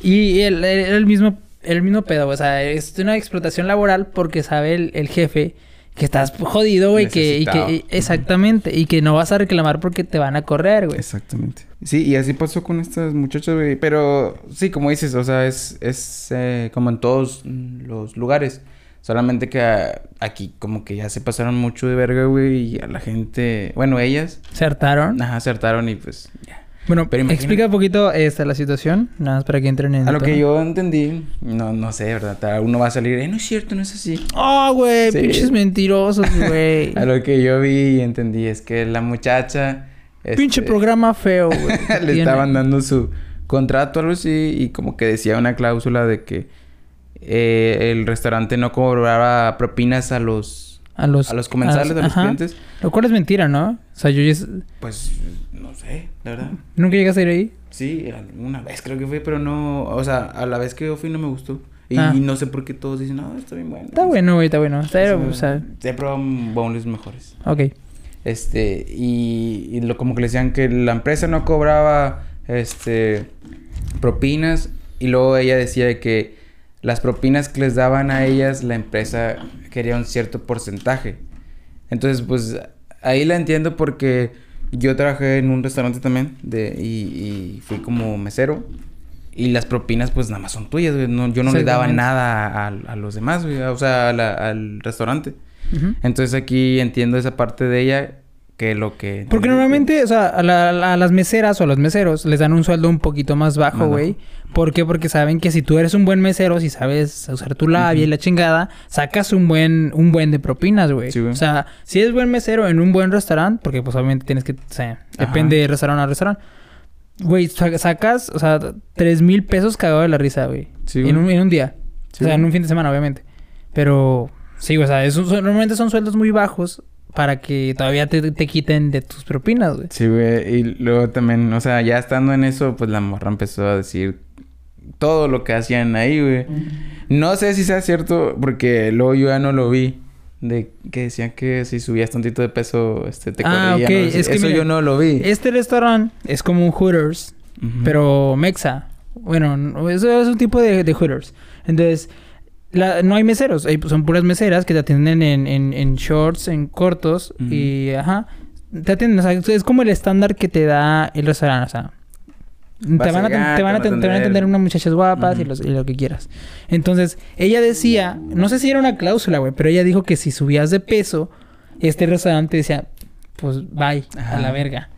Y el, el, el mismo, el mismo pedo, o sea, es una explotación laboral porque sabe el, el jefe que estás jodido, güey, que, y que exactamente, y que no vas a reclamar porque te van a correr, güey. Exactamente. Sí, y así pasó con estas muchachas, güey. Pero sí, como dices, o sea, es, es eh, como en todos los lugares. Solamente que ah, aquí como que ya se pasaron mucho de verga, güey. Y a la gente... Bueno, ellas... Se hartaron. Ajá, acertaron y pues... Ya. Bueno, Pero imagina- explica un poquito esta la situación, nada más para que entren en A lo que yo entendí, no, no sé, ¿verdad? Uno va a salir, eh, no es cierto, no es así. Oh, güey, Sí. pinches mentirosos, güey. A lo que yo vi y entendí es que la muchacha... Pinche este, programa feo, güey. le tiene. estaban dando su contrato algo así y como que decía una cláusula de que eh, el restaurante no cobraba propinas a los a los, a los comensales, a los ajá. clientes. Lo cual es mentira, ¿no? O sea, yo ya... Pues no sé, la verdad. ¿Nunca llegaste a ir ahí? Sí, una vez creo que fue, pero no, o sea, a la vez que yo fui no me gustó. Y Ah. no sé por qué todos dicen, no, está bien bueno. Está bueno, güey, está bueno. Está, Pero, o sea, he probado boneless mejores. ok. Este, y, y lo, como que le decían que la empresa no cobraba, este, propinas. Y luego ella decía de que las propinas que les daban a ellas, la empresa quería un cierto porcentaje. Entonces, pues, ahí la entiendo porque yo trabajé en un restaurante también de, y, y fui como mesero. Y las propinas, pues, nada más son tuyas, güey. No, yo no le daba nada a, a los demás, güey. O sea, a la- al restaurante. Entonces aquí entiendo esa parte de ella que lo que... Porque normalmente, o sea, a, la- a las meseras o a los meseros les dan un sueldo un poquito más bajo, güey. ¿Por qué? Porque saben que si tú eres un buen mesero, si sabes usar tu labia y la chingada, sacas un buen, un buen de propinas, güey. Sí, o sea, si eres buen mesero en un buen restaurante, porque pues obviamente tienes que, o sea, depende de restaurante a restaurante. Güey, sa- sacas, o sea, tres mil pesos cagado de la risa, güey. Sí, en, un, en un día. Sí, o sea, en un fin de semana, obviamente. Pero, sí, o sea, son- normalmente son sueldos muy bajos para que todavía te, te quiten de tus propinas, güey. Sí, güey. Y luego también, o sea, ya estando en eso, pues la morra empezó a decir todo lo que hacían ahí, güey. No sé si sea cierto, porque luego yo ya no lo vi. De que decían que si subías tantito de peso, este, te Ah, corrían. ok. o algo así. Es que Eso mira, yo no lo vi. Este restaurante es como un Hooters, pero mexa. Bueno, no- eso es un tipo de, de Hooters. Entonces, la- no hay meseros. hay- son puras meseras que te atienden en, en, en shorts, en cortos. Y, ajá. Te atienden. O sea, es como el estándar que te da el restaurante. O sea, te van, a, llegar, te, van a, te van a atender unas muchachas guapas y, los- y lo que quieras. Entonces, ella decía, no sé si era una cláusula, güey, pero ella dijo que si subías de peso, este restaurante decía, pues bye, a la verga.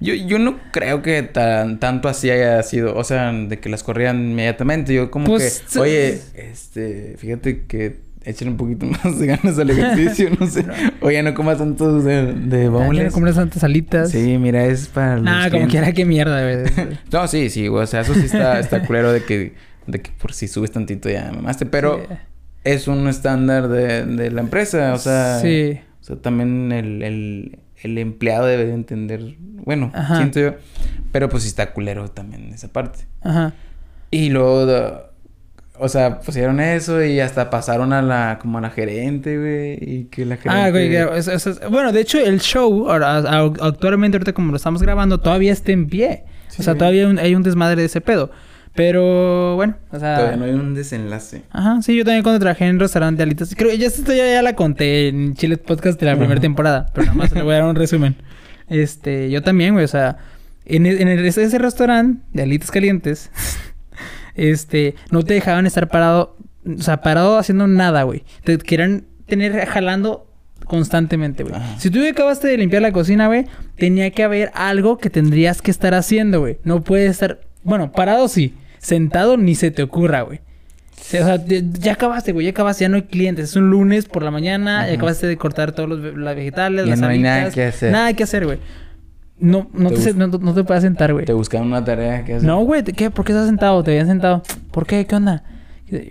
Yo, yo no creo que tan, tanto así haya sido, o sea, de que las corrían inmediatamente. Yo como Pues, que, oye, este, fíjate que echen un poquito más de ganas al ejercicio, no sé. Oye, no comas tantos de, de ya no comer tantas alitas. Sí, mira, es para los Nah, como quiera, qué mierda, güey. No, sí, sí, güey, o sea, eso sí está, está culero de que, de que por si subes tantito ya mamaste, pero Sí. es un estándar de, de la empresa, o sea... Sí. O sea, también el, el, el empleado debe de entender, bueno, Ajá. siento yo, pero pues sí está culero también esa parte. Ajá. Y luego, o sea, pusieron eso y hasta pasaron a la, como a la gerente, güey, y que la gerente... Ah, güey, eso es- bueno, de hecho, el show, ahora, actualmente, ahorita como lo estamos grabando, todavía está en pie. Sí, o sea, güey. todavía hay un, hay un desmadre de ese pedo. Pero, bueno, o sea... Todavía no hay un desenlace. Ajá, sí, yo también cuando trabajé en restaurante de alitas. Creo que ya esta ya, ya la conté en Chile Podcast de la primera temporada, pero nada más le voy a dar un resumen. Este, yo también, güey, o sea, en, e- en el- ese restaurante de alitas calientes, este, no te dejaban estar parado, o sea, parado haciendo nada, güey. Te querían tener jalando constantemente, güey. Si tú acabaste de limpiar la cocina, güey, tenía que haber algo que tendrías que estar haciendo, güey. No puedes estar, bueno, parado sí, sentado ni se te ocurra, güey. O sea, ya- acabaste, güey, ya acabaste, ya no hay clientes. Es un lunes por la mañana, ya acabaste de cortar todos los las vegetales, Ya las no hay nada que hacer. Nada que hacer, güey. No, no Te te, no, no te puedes sentar, güey. Te buscaban una tarea que hacer. No, güey, ¿te- ¿qué? ¿Por qué estás sentado? Te habían sentado. ¿Por qué? ¿Qué onda?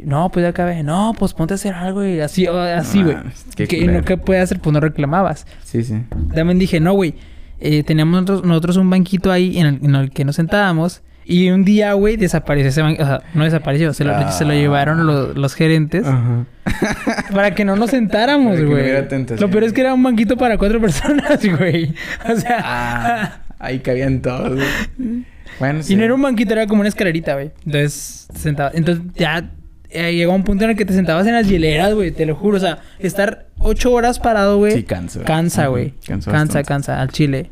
No, pues ya acabé. No, pues ponte a hacer algo y así, así, güey. qué ¿Qué, culero. no, ¿Qué puedes hacer? Pues no reclamabas. Sí, sí. También dije, no, güey. eh, teníamos nosotros, nosotros un banquito ahí en el, en el que nos sentábamos. Y un día, güey, desapareció ese banquito. O sea, no desapareció. Se lo, Ah. se lo llevaron los, los gerentes. Ajá. Para que no nos sentáramos, no güey. tentación. Lo peor es que era un banquito para cuatro personas, güey. O sea... Ah, ahí cabían todos, güey. Bueno, sí. Y no era un banquito, era como una escalerita, güey. Entonces, sentaba. Entonces, ya eh, llegó un punto en el que te sentabas en las hieleras, güey. Te lo juro. O sea, estar ocho horas parado, güey. Sí, cansa. Cansa, güey. cansa Cansa, cansa. Al chile.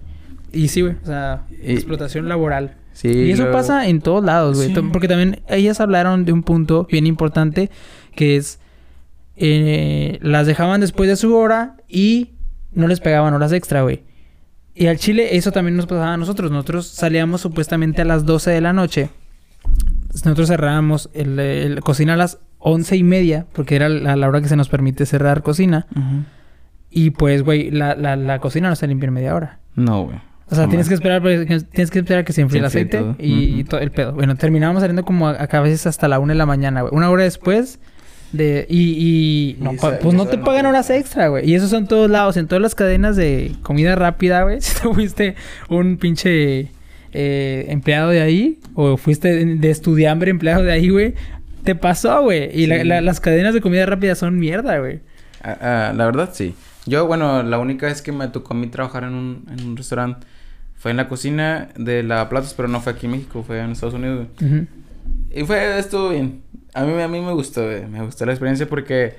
Y sí, güey. O sea, Y- explotación laboral. Sí, y eso luego- pasa en todos lados, güey. Sí. Porque también ellas hablaron de un punto bien importante que es eh, las dejaban después de su hora y no les pegaban horas extra, güey. Y al chile eso también nos pasaba a nosotros. Nosotros salíamos supuestamente a las 12 de la noche. Nosotros cerrábamos el, el cocina a las once y media, porque era la, la hora que se nos permite cerrar cocina. Y pues, güey, la, la, la cocina no se limpia en media hora. No, güey. O sea, tienes que esperar, tienes que esperar a que se enfríe el aceite todo. y, todo el pedo. Bueno, terminábamos saliendo como a, a veces hasta la una de la mañana, güey. Una hora después de... Y... y no, Y pa- sa- pues y no te no pagan horas extra, güey. Y eso son todos lados. En todas las cadenas de comida rápida, güey. Si tú fuiste un pinche eh, empleado de ahí o fuiste de, estudiambre empleado de ahí, güey. Te pasó, güey. Y la- Sí. la- las cadenas de comida rápida son mierda, güey. Ah, ah, la verdad, sí. Yo, bueno, la única vez que me tocó a mí trabajar en un, en un restaurante fue en la cocina de lavaplatos, pero no fue aquí en México, fue en Estados Unidos. güey. Ujú. Y fue, estuvo bien. A mí, a mí me gustó, güey. Me gustó la experiencia porque,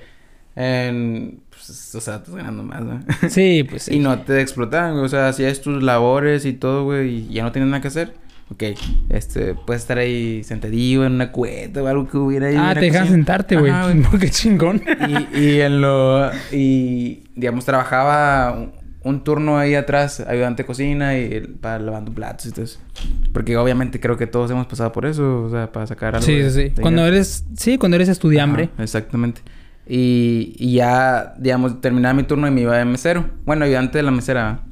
en, pues, o sea, estás ganando más, ¿no? Sí, pues sí. Y no te explotaban, güey. O sea, hacías tus labores y todo, güey, y ya no tienes nada que hacer. Ok, este, puedes estar ahí sentadillo en una cueta o algo que hubiera ahí. Ah, la te dejan sentarte, güey. Ajá, Qué chingón. y, y en lo... Y, digamos, trabajaba un, turno ahí atrás, ayudante de cocina y para lavando platos y todo eso. Porque obviamente creo que todos hemos pasado por eso, o sea, para sacar algo. Sí, sí, sí. Cuando eres... Sí, cuando eres estudiambre. Ajá, exactamente. Y, y ya, digamos, terminaba mi turno y me iba de mesero. Bueno, ayudante de la mesera.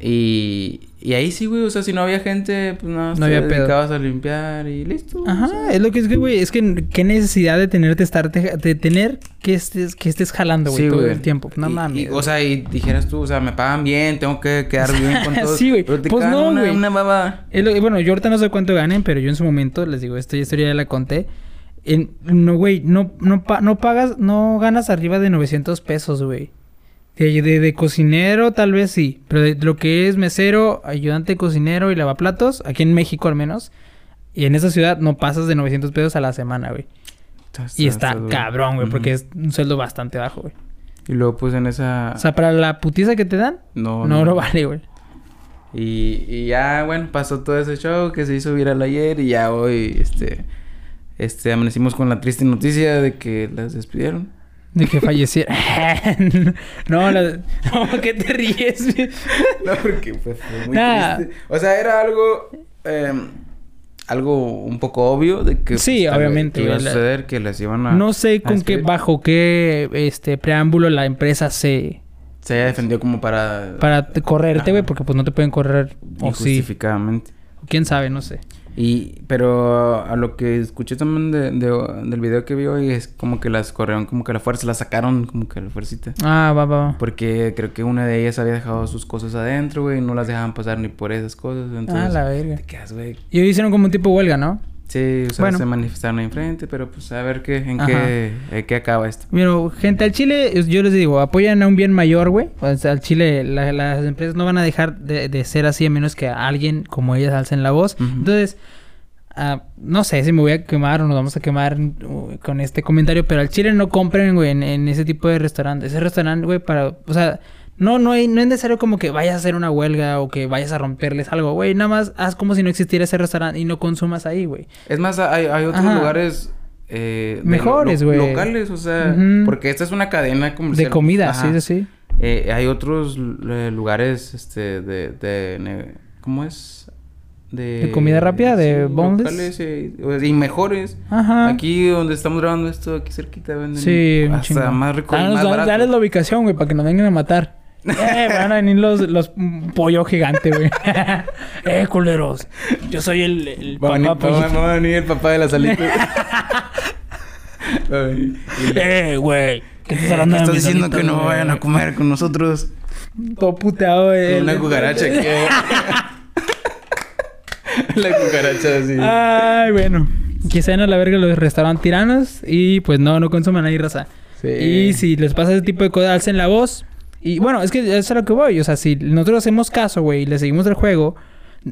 Y, y ahí sí, güey, o sea, si no había gente, pues nada, No te había pedo. a limpiar y listo. o Ajá, sea. es lo que es que, güey, es que qué necesidad de tenerte estar de tener que estés que estés jalando, güey, Sí, todo güey. el tiempo. No mames. o sea, y dijeras tú, o sea, me pagan bien, tengo que quedar bien con todo. Sí, güey. Pero te Pues no, una, güey. una baba. Es lo- bueno, yo ahorita no sé cuánto ganen, pero yo en su momento les digo, esta historia ya la conté. En, no, güey, no, no, pa- no pagas, no ganas arriba de 900 pesos, güey. De, de, de cocinero tal vez sí, pero de lo que es mesero, ayudante cocinero y lavaplatos, aquí en México al menos, y en esa ciudad no pasas de 900 pesos a la semana, güey. Y está cabrón, güey, porque es un sueldo bastante bajo, güey. Y luego pues en esa... O sea, para la putiza que te dan, no, no, lo vale, güey. Y, y ya, bueno, pasó todo ese show que se hizo viral ayer y ya hoy, este... Este, amanecimos con la triste noticia de que las despidieron. De que falleciera. no, la- no, ¿qué te ríes? No, porque pues, fue muy Nah. triste. O sea, era algo... em, algo un poco obvio de que... Sí, vez, obviamente, que iba a suceder, que las iban a... No sé con qué, bajo qué este preámbulo la empresa se Se haya defendido como para... para te- correrte, güey, porque pues no te pueden correr o sí. Injustificadamente. Quién sabe, no sé. Y, pero a lo que escuché también de, de- del video que vi hoy es como que las corrieron como que a la fuerza, las sacaron como que a la fuercita. Ah, va, va. va. Porque creo que una de ellas había dejado sus cosas adentro, güey, y no las dejaban pasar ni por esas cosas. Entonces, Ah, la verga. te quedas, güey. Y hicieron como un tipo huelga, ¿no? Sí, o sea, Bueno. se manifestaron ahí enfrente, pero pues a ver qué, en qué, en qué acaba esto. Pero, gente, al Chile, yo les digo, apoyan a un bien mayor, güey. O sea, al Chile, la- las empresas no van a dejar de, de ser así a menos que alguien como ellas alcen la voz. Entonces, ah, no sé si me voy a quemar o nos vamos a quemar uh, con este comentario, pero al Chile no compren, güey, en, en ese tipo de restaurante. Ese restaurante, güey, para, o sea, no, no, hay, no es necesario como que vayas a hacer una huelga o que vayas a romperles algo, güey. Nada más haz como si no existiera ese restaurante y no consumas ahí, güey. Es más, hay, hay otros Ajá. lugares... Eh, Mejores, lo- güey. Locales, o sea, porque esta es una cadena comercial. De comida, Ajá. sí, sí, sí. Eh, hay otros eh, lugares, este, de, de, ¿cómo es? ¿De comida rápida? ¿De boneless? locales, eh, y mejores. Ajá. Aquí donde estamos grabando esto, aquí cerquita venden Sí, hasta más rico Danos- más danos- la ubicación, güey, para que nos vengan a matar. Eh, van a venir los, los pollo gigante, güey. eh, culeros. Yo soy el, el Va a venir, papá va a- pollito. va a venir el papá de la salita. Ay, y- Eh, güey. ¿Qué estás ¿Qué hablando de estás diciendo que alitas, no güey? vayan a comer con nosotros? Todo puteado, eh. Una cucaracha que... la cucaracha así. Ay, bueno. Que sean a la verga los restaurantes tiranos y pues no, no consuman ahí raza. Sí. Y si les pasa ese tipo de cosas, alcen la voz. Y bueno, es que eso es a lo que voy. O sea, si nosotros hacemos caso, güey, y le seguimos el juego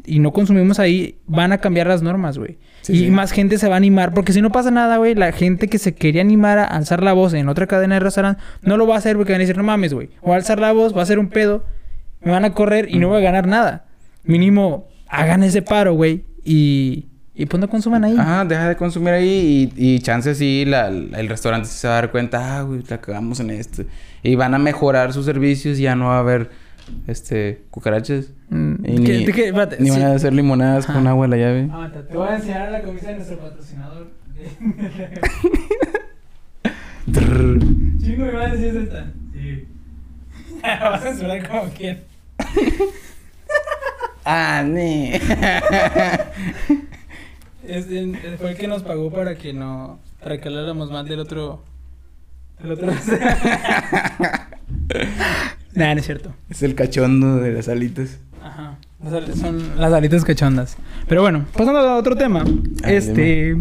y no consumimos ahí, van a cambiar las normas, güey. Sí, y sí. más gente se va a animar. Porque si no pasa nada, güey, la gente que se quería animar a alzar la voz en otra cadena de restaurante, no lo va a hacer porque van a decir, no mames, güey. O alzar la voz, va a ser un pedo, me van a correr y no voy a ganar nada. Mínimo, hagan ese paro, güey. Y, y pues no consuman ahí. Ajá, deja de consumir ahí y, y chance sí, la, el restaurante se va a dar cuenta, ah, güey, la cagamos en esto. Y van a mejorar sus servicios y ya no va a haber este, cucarachas. Mm, Y ¿qué- ni, de qué? Espérate, ni sí. van a hacer limonadas con Ajá. agua de la llave. Aguanta, te voy a enseñar la camisa de nuestro patrocinador. Chingo, me va a decir es esta. Sí. Vas a censurar como quien. Ah, ne. Este, fue el que nos pagó para que no. Para que habláramos mal del otro. Del otro. nah, no es cierto. es el cachondo de las alitas. Ajá. Las Son las alitas cachondas. Pero bueno, pasando a otro tema. Este.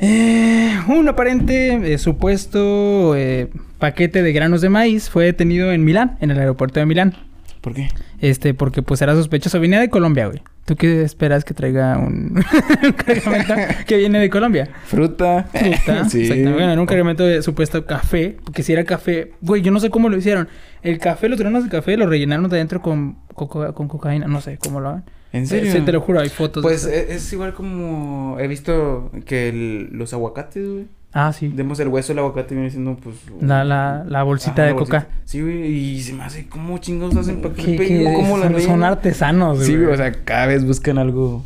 eh, un aparente eh, supuesto eh, paquete de granos de maíz fue detenido en Milán, en el aeropuerto de Milán. ¿Por qué? Este, porque pues era sospechoso. Venía de Colombia, güey. ¿Tú qué esperas que traiga un, un cargamento que viene de Colombia? Fruta. Fruta. sí. Exactamente. Bueno, era un cargamento de supuesto café. Porque si era café... Güey, yo no sé cómo lo hicieron. El café, los granos de café, lo rellenaron de adentro con, coca- con cocaína. No sé cómo lo hagan. ¿En serio? Sí, te lo juro, hay fotos. Pues e- es igual como he visto que el- los aguacates, güey. Ah, sí. Demos el hueso del aguacate viene siendo pues... La, la, la bolsita Ajá, de la coca. bolsita. Sí, güey, y se me hace cómo chingados hacen para que cómo la son, artesanos, Sí, güey. güey, o sea, cada vez buscan algo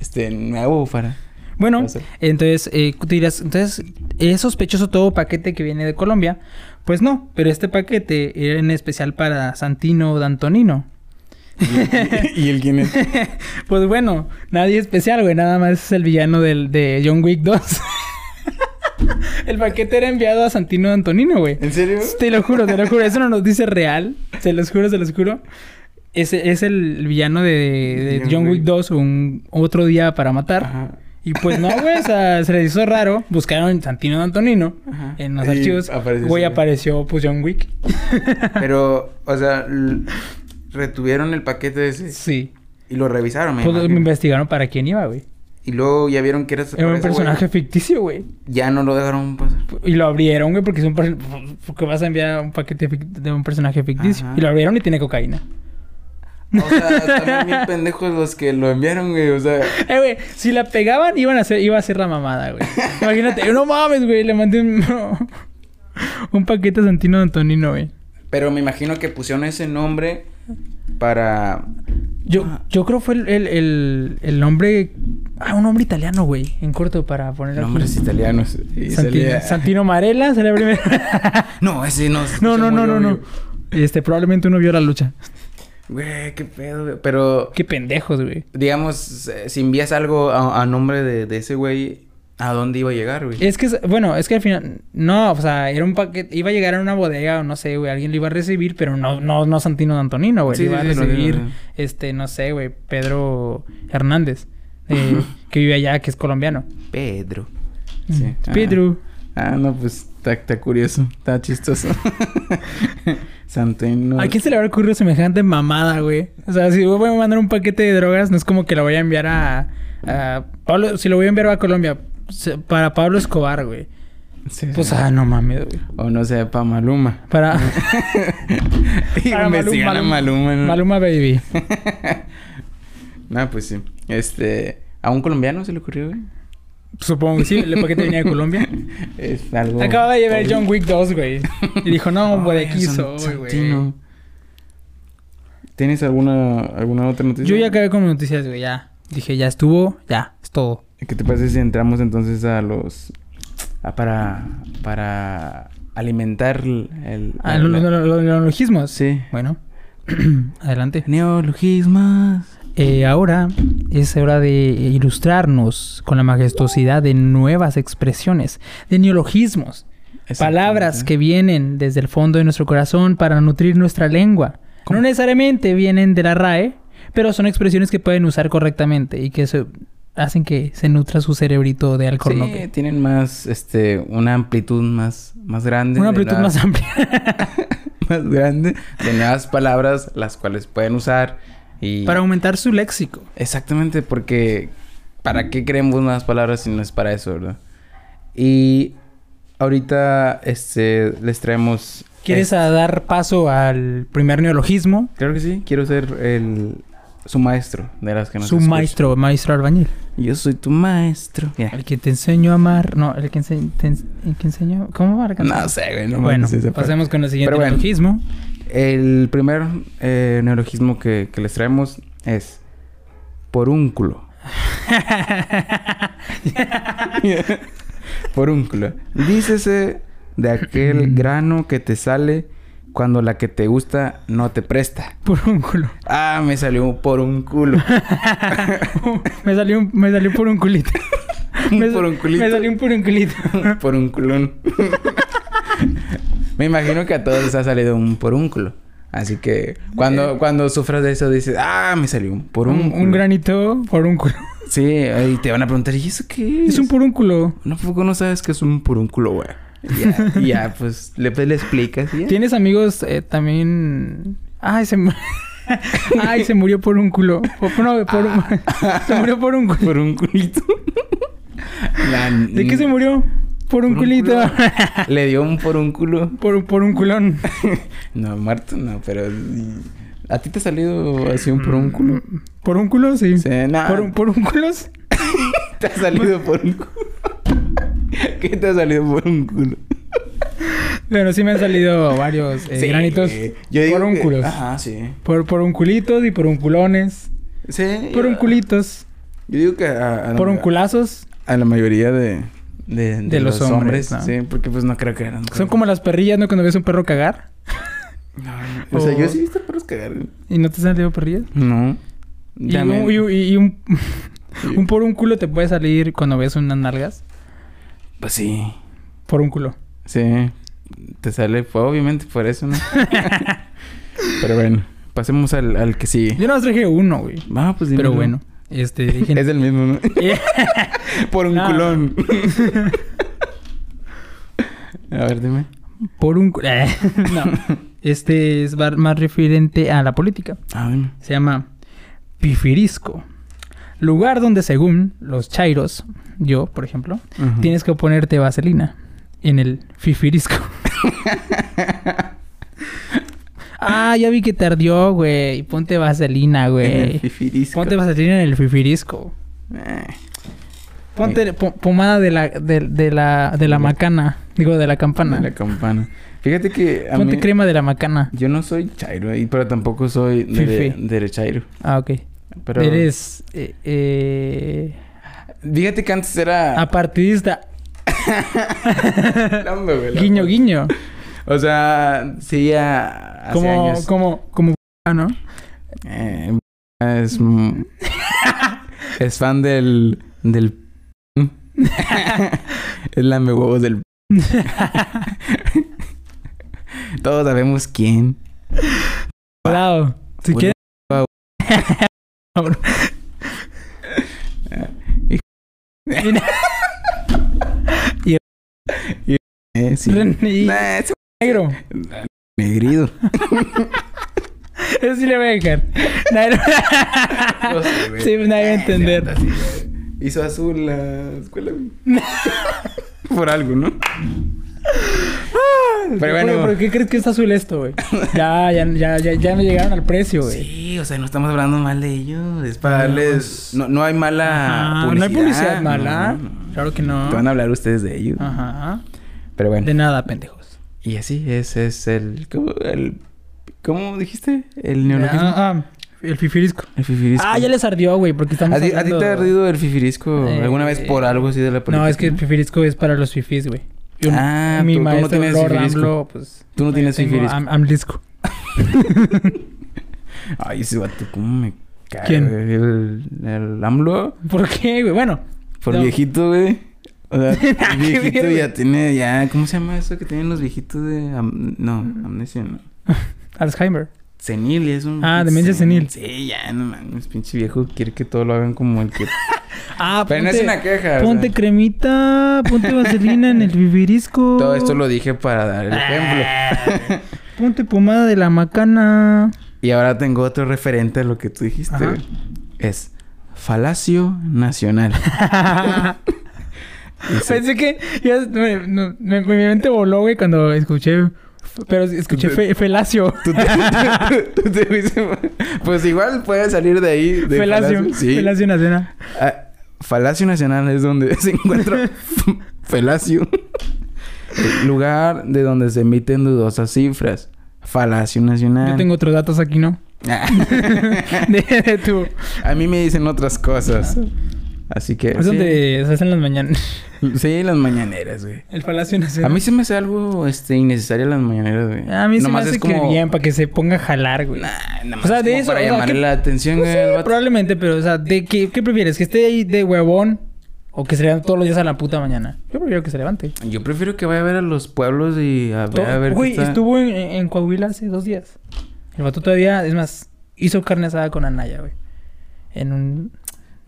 este nuevo para Bueno, para entonces, eh, tú dirás, entonces, ¿es sospechoso todo paquete que viene de Colombia? Pues no, pero este paquete era en especial para Santino D'Antonino. ¿Y, y el quién es? Pues bueno, nadie especial, güey, nada más es el villano del, de John Wick 2. El paquete era enviado a Santino D'Antonino, güey. ¿En serio? Te lo juro, te lo juro. Es una noticia real. Se los juro, se los juro. Ese es el villano de, de John Wick Wick. 2, un otro día para matar. Ajá. Y pues no, güey, o sea, se les hizo raro. Buscaron Santino D'Antonino Ajá. en los Y archivos. apareció Güey, ese apareció pues John Wick. Pero, o sea, retuvieron el paquete ese Sí. y lo revisaron, me Pues me investigaron para quién iba, güey. Y luego ya vieron que era Era un personaje güey. ficticio, güey. Ya no lo dejaron pasar. Y lo abrieron, güey, porque es un porque vas a enviar un paquete de un personaje ficticio. Ajá. Y lo abrieron y tiene cocaína. O sea, también bien pendejos los que lo enviaron, güey. O sea, Eh, güey, si la pegaban, iban a hacer, iba a ser la mamada, güey. Imagínate, no mames, güey, le mandé un, un paquete a Santino de Antonino, güey. pero me imagino que pusieron ese nombre para. Yo, yo creo fue el, el, el, el nombre. Ah, un nombre italiano, güey. En corto para poner aquí. Nombres italianos. Y Santino, salía- Santino Marella sería primero. No, ese no. no, no, no, no, no. Este, probablemente uno vio la lucha. Güey, qué pedo, güey. Pero, Qué pendejos, güey. digamos, eh, si envías algo a, a nombre de, de ese güey, ¿a dónde iba a llegar, güey? Es que, bueno, es que al final, no, o sea, era un paquete, iba a llegar a una bodega o no sé, güey, alguien lo iba a recibir, pero no, no, no Santino de Antonino, güey, Sí, iba sí, a sí, recibir, este, no sé, güey, Pedro Hernández, eh, que vive allá, que es colombiano. Pedro. Sí. Ah. Pedro. Ah, no, pues está, está curioso. Está chistoso. Santino. ¿A quién se le habrá ocurrido semejante mamada, güey? O sea, si voy a mandar un paquete de drogas, no es como que lo voy a enviar a, a Pablo, si lo voy a enviar a Colombia, para Pablo Escobar, güey. Sí, sí. Pues, ah, no mames, güey. O no sé, para Maluma. Para, y para investigan a Maluma. ¿no? Maluma Baby. No, pues sí. Este... ¿A un colombiano se le ocurrió, güey? Supongo que sí, el paquete venía de Colombia. Es algo... Acaba de llevar John Wick 2, güey. Y dijo, no, güey, de aquí soy, güey. ¿Tienes alguna, alguna otra noticia? Yo ya acabé con mis noticias, güey, ya. Dije, ya estuvo, ya, es todo. ¿Qué te parece si entramos entonces a los... a para... para alimentar el... Ah, los lo, lo- lo- neologismos. Sí. Bueno, adelante. Neologismos. Eh, ahora es hora de ilustrarnos con la majestuosidad de nuevas expresiones, de neologismos, palabras que vienen desde el fondo de nuestro corazón para nutrir nuestra lengua. ¿Cómo? No necesariamente vienen de la RAE, pero son expresiones que pueden usar correctamente y que se- hacen que se nutra su cerebrito de Sí, alcornoque. tienen más, este, una amplitud más, más grande. Una amplitud más amplia. más grande de nuevas palabras, las cuales pueden usar y... para aumentar su léxico. Exactamente, porque ¿para qué queremos nuevas palabras si no es para eso, verdad? Y ahorita, este, les traemos... ¿Quieres este- a dar paso al primer neologismo? Claro que sí, quiero ser el... Su maestro de las que nos Su escuchan. maestro, maestro albañil. Yo soy tu maestro. Mira. El que te enseñó a amar. No, el que, ense- te ens- el que enseñó. ¿Cómo va canción? No sé, güey. No bueno, pasemos con el siguiente bueno. neologismo. El primer eh, neologismo que, que les traemos es porúnculo. porúnculo. Dícese de aquel grano que te sale cuando la que te gusta no te presta. Porúnculo. Ah, me salió por un culo. me salió un, me salió por un culito. me, por un culito. Me salió un por un culito. por un culón. Me imagino que a todos les ha salido un porúnculo. Así que cuando, cuando sufras de eso dices, ah, me salió un porúnculo. Un, un granito por un culo. Sí, y te van a preguntar, ¿y eso qué es? Es un porúnculo. No, poco no sabes qué es un porúnculo, güey. Ya, ya, pues le, pues, le explicas. ¿ya? ¿Tienes amigos eh, también? Ay, se Ay, se murió por un culo. Por- no, por un- se murió por un culo. Por un culito. La- ¿De qué se murió? Por un por culito. culo. Le dio un por un culo. por, por un culón. No, muerto no, pero... ¿A ti te ha salido así un por un culo? ¿Por un culo? Sí. Sí, no. ¿Por, un- por un culo? ¿Te ha salido por un culo? ¿Qué te ha salido por un culo? Bueno, sí me han salido varios eh, Sí, granitos yo digo por un culos. Ajá, sí. Por, por un culitos y por un culones. Sí. Por un culitos. Yo digo que a, a la, Por un culazos. a la mayoría de... De, De los hombres, ¿no? Sí, porque pues no creo que eran... Son como las perrillas, ¿no? Cuando ves un perro cagar. No, no. O sea, yo sí he visto perros cagar. ¿Y no te salido perrillas? No. Y, un, y, y- un, un por un culo te puede salir cuando ves unas nalgas. Pues sí. Por un culo. Sí. Te sale, pues, obviamente por eso, ¿no? Pero bueno, pasemos al, al que sigue. Yo no traje uno, güey. Va, pues Pero bueno. Este, dije... Es el mismo, ¿no? por un No. culón. A ver, dime. por un culo. no. Este es más referente a la política. Ah, dime. Se llama Pifirisco. Lugar donde según los chairos, yo, por ejemplo, tienes que ponerte vaselina en el fifirisco. Ah, ya vi que te ardió, güey. Ponte vaselina, En el güey. fifirisco. Ponte vaselina en el fifirisco. Eh, Ponte po- pomada de la, de, de la, de la macana. Digo, de la campana. de la campana. Fíjate que a Ponte mí... crema de la macana. Yo no soy chairo, pero tampoco soy de, Fifi. derechairo. Ah, ok. Pero... Eres eh, eh, Fíjate que antes era... apartidista. No, güey, la- Guiño, guiño. O sea, sí, ya hace Como, años. como, como, ¿no? Eh, es, es fan del... del... es la me huevos del... Todos sabemos quién. Cuidado. Si quieres. wow. Eh, sí. Y- Nah, ese negro. Negrido. Eso sí le voy a dejar. Nadie, No sé, güey. sí, nadie va a entender. Hizo azul la escuela, güey. Por algo, ¿no? Pero bueno. ¿Por qué crees que es azul esto, güey? Ya, ya, ya, ya, ya me llegaron al precio, güey. Sí, o sea, no estamos hablando mal de ellos. Es para No, darles. No, no hay mala Ajá, publicidad. No hay publicidad mala. No, no, no. Claro que no. Te van a hablar ustedes de ellos. Ajá. Pero bueno. De nada, pendejos. Y así, ese es el. ¿Cómo, el, ¿cómo dijiste? El neologismo. Ah, ah, el fifirisco. El fifirisco. Ah, ya les ardió, güey, porque estamos ¿A ti, a ti te ha ardido el fifirisco Eh, alguna vez por algo así de la política? No, es que el fifirisco es para los fifis, güey. Yo- Ah, mi tú- tú no maestro tienes Lord fifirisco. AMLO, pues... Tú no tienes fifirisco. am- amlisco. Ay, ese vato, ¿cómo me cae? ¿Quién? El, el AMLO. ¿Por qué, güey? Bueno. Por No. viejito, güey. O sea, el viejito ya tiene, ya, ¿cómo se llama eso que tienen los viejitos de, am- no, amnesia, no. Alzheimer. Senil, es un... Ah, demencia senil. Sí, ya, no mames, pinche viejo quiere que todo lo hagan como el que... Ah, Pero no es una queja, o Ponte sea. cremita, ponte vaselina en el fifirisco. Todo esto lo dije para dar el ejemplo. Ponte pomada de la macana. Y ahora tengo otro referente a lo que tú dijiste, güey. Es falacio nacional. Pensé que ya me, no, me- mi mente voló, güey, cuando escuché. Pero escuché fe- felacio. Tú te, tú te pues igual puede salir de ahí. De Felacio. Sí. Felacio nacional. Ah, Falacio Nacional es donde se encuentra Felacio. El lugar de donde se emiten dudosas cifras. Falacio nacional. Yo tengo otros datos aquí, ¿no? de, de tu... A mí me dicen otras cosas. Así que. Es sí. donde se hacen las mañanas. Sí, las mañaneras, güey. El Palacio A Nacional. mí se me hace algo este, innecesario las mañaneras, güey. A mí se me Nomás hace es que como- bien, para que se ponga a jalar, güey. Nah, nada O más sea, de eso, Para o sea, llamarle que- la atención, Pues güey. sí, vato. probablemente, pero, o sea, ¿de qué, qué prefieres? ¿Que esté ahí de huevón o que se levante todos los días a la puta mañana? Yo prefiero que se levante. Yo prefiero que vaya a ver a los pueblos y a ver, a ver qué Güey, está- estuvo en, en Coahuila hace dos días. El vato todavía, es más, hizo carne asada con Anaya, güey. En un...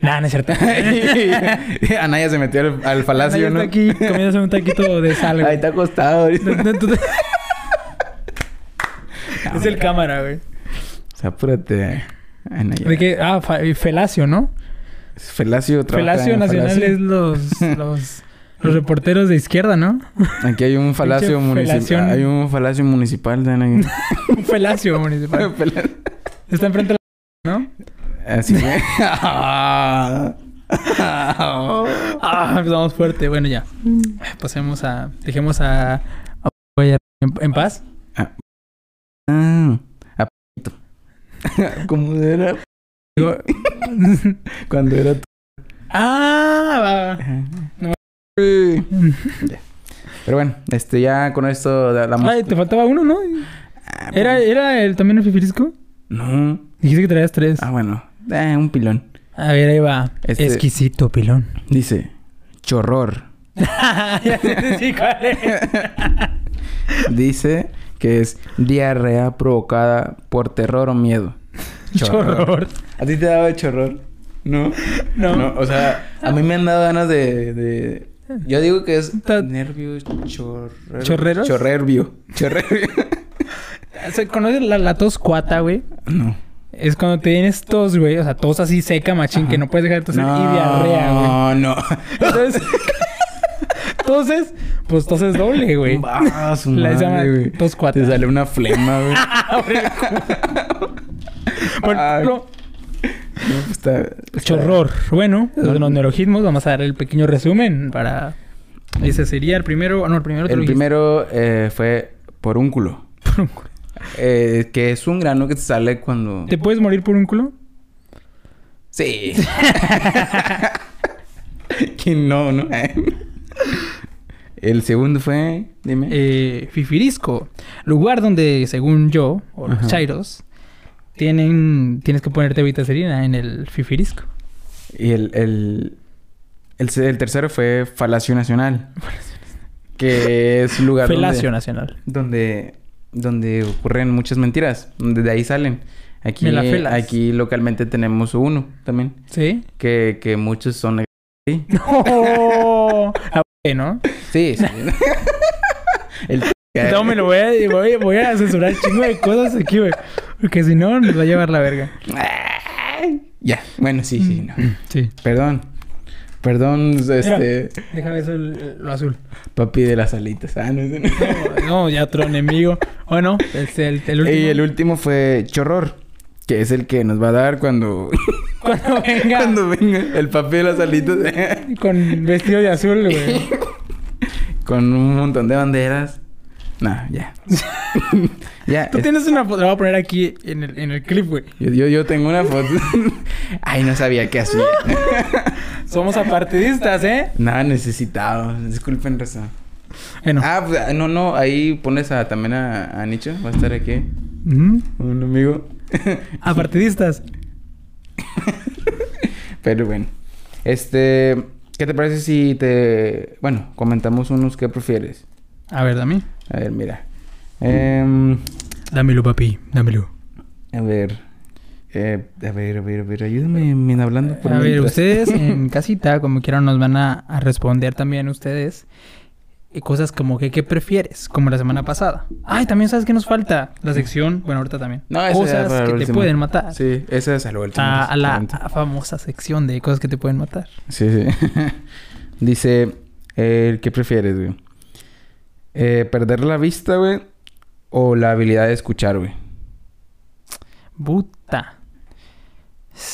Nah, no es cierto. Anaya se metió al, al palacio, Anaya ¿no? está aquí comiéndose un taquito de sal, güey. Ahí está acostado es el cámara, güey. O sea, apúrate. Anaya. ¿De qué? Ah, Felacio, ¿no? Felacio trabaja Felacio Nacional Falacio. es los, los, los reporteros de izquierda, ¿no? Aquí hay un falacio municipal. Hay un falacio municipal. Un Felacio municipal. Está enfrente de la... ¿no? Así que. Ah, empezamos fuerte. Bueno, ya. Pasemos a... Dejemos a... a- en, en paz. Ah, a p***to. Como era cuando era. ah, No. Pero bueno, este ya con esto damos. Ay, te faltaba uno, ¿no? Ah, ¿Era, era el, también el fifirisco? No. Dijiste que traías tres. Ah, bueno. Eh, un pilón. A ver, ahí va. Este- Exquisito pilón. Dice: Chorror. ya sí, cuál es. Dice que es diarrea provocada por terror o miedo. Chorror. ¿A ti te daba chorror? No. No. O sea, a mí me han dado ganas de. de... Yo digo que es Ta- nervios chorreros. ¿Chorreros? Chorrerbio. Chorrerbio. ¿Se ¿Conoces la, la tos cuata, güey? no. Es cuando tienes tos, güey. O sea, tos así seca, machín, que no puedes dejar de toser. Y diarrea, güey. No, no. Entonces... Entonces, pues toses doble, güey. Ah, su La madre, llama güey. tos cuata. Te sale una flema, güey. Por ejemplo, No, pues está- está- chorror. Bueno, los neologismos, vamos a dar el pequeño resumen para... Ese sería el primero... No, el primero te El primero eh, fue porúnculo. Porúnculo. Eh, que es un grano que te sale cuando... ¿Te puedes morir por un culo? Sí. ¿Quién no, no? El segundo fue... Dime. Eh, Fifirisco. Lugar donde, según yo, o los Ajá. chairos, tienen... Tienes que ponerte vitacilina en el Fifirisco. Y el, el, el, tercero fue Falacio Nacional. que es lugar Felacio donde, nacional. donde, donde ocurren muchas mentiras. Donde de ahí salen. Aquí, Me la felas. aquí localmente tenemos uno también. ¿Sí? Que, que muchos son... Sí, ¡No! Ah, ¿no? sí. sí. el... No, me lo voy a, voy, voy a censurar chingo de cosas aquí, güey. Porque si no, nos va a llevar la verga. Ya, bueno, sí, sí. no. Sí. Perdón. Perdón, este... Déjame eso el- lo azul. Papi de las alitas. Ah. No, no, ya otro enemigo. Bueno, este, el, el último. Y el último fue Chorror. Que es el que nos va a dar cuando... Cuando venga cuando venga el papi de las alitas. con vestido de azul, güey. Con un montón de banderas. No, ya. ya. Tú es- tienes una foto, la voy a poner aquí en el, en el clip, güey. Yo, yo, yo tengo una foto. Ay, no sabía qué hacía. Somos apartidistas, ¿eh? Nada necesitado. Disculpen, Bueno. Ah, pues, no, no. Ahí pones a, también a, a Nicho. Va a estar aquí. Un amigo. Apartidistas. Pero bueno. Este... ¿Qué te parece si te... Bueno, comentamos unos que prefieres? A ver, dame. A ver, mira. Em, Dámelo, papi. Dámelo. a ver. Eh, a ver, a ver, a ver. Ayúdame hablando por A ver, ustedes en casita, como quieran, nos van a, a responder también ustedes. Cosas como que, ¿qué prefieres? Como la semana pasada. Ay, también sabes que nos falta la sección. Bueno, ahorita también. No, cosas que te pueden matar. Sí, esa es a lo último. A, a la a famosa sección de cosas que te pueden matar. Sí, sí. Dice, eh, ¿qué prefieres, güey? Eh, ¿Perder la vista, güey? ¿O la habilidad de escuchar, güey? Puta.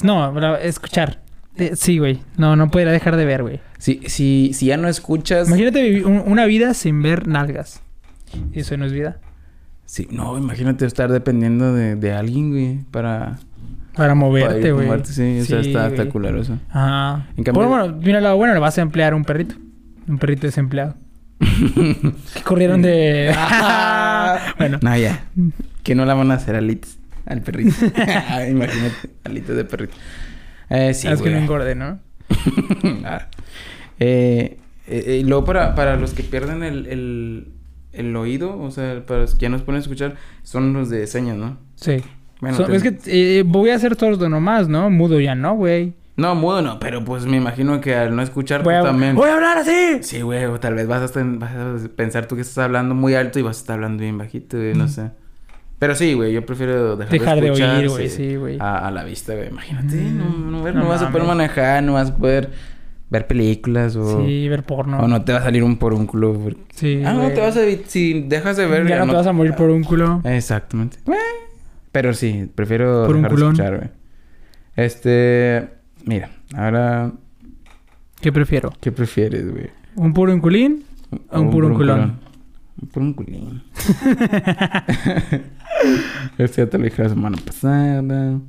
No, escuchar. Eh, Sí, güey. No, no podría dejar de ver, güey. Si, si, si ya no escuchas... Imagínate vivir un- una vida sin ver nalgas. ¿Eso no es vida? Sí, no, imagínate estar dependiendo de, de alguien, güey, para... Para para moverte, a güey. sí, o sea, está, está güey. culero eso. Ajá. En cambio- Bueno, bueno, mira el lado bueno, le vas a emplear un perrito. Un perrito desempleado. que corrieron de... bueno. No, ya. Que no la van a hacer alitas al perrito. imagínate, alitas de perrito. Eh, sí, es que no engorde, ¿no? Ah. Eh, eh, y luego para, para los que pierden el, el, el oído, o sea, para los que ya nos ponen a escuchar, son los de señas, ¿no? Sí. Bueno, So- te- Es que eh, voy a hacer todo nomás, ¿no? Mudo ya no, güey. No, mudo no, pero pues me imagino que al no escuchar tú a, también. voy a hablar así. Sí, güey, o tal vez vas a, estar- vas a pensar tú que estás hablando muy alto y vas a estar hablando bien bajito, güey, no sé. Pero sí, güey, yo prefiero dejar, Dejar de escuchar, oír, güey, sí, güey. A, a la vista, güey, imagínate, Mm, no, no, ver- no no vas a poder manejar, no vas a poder ver películas o... Sí, ver porno. O no te va a salir un porúnculo. porque- Sí, ah, no te vas a... Si dejas de ver... Ya no te vas a morir por un culo. Exactamente. Pero sí, prefiero Por un dejar de escuchar, güey. Este... Mira, ahora... ¿Qué prefiero? ¿Qué prefieres, güey? ¿Un puro inculín? O un purunculón. Un purunculín. este ya te lo dije la semana pasada.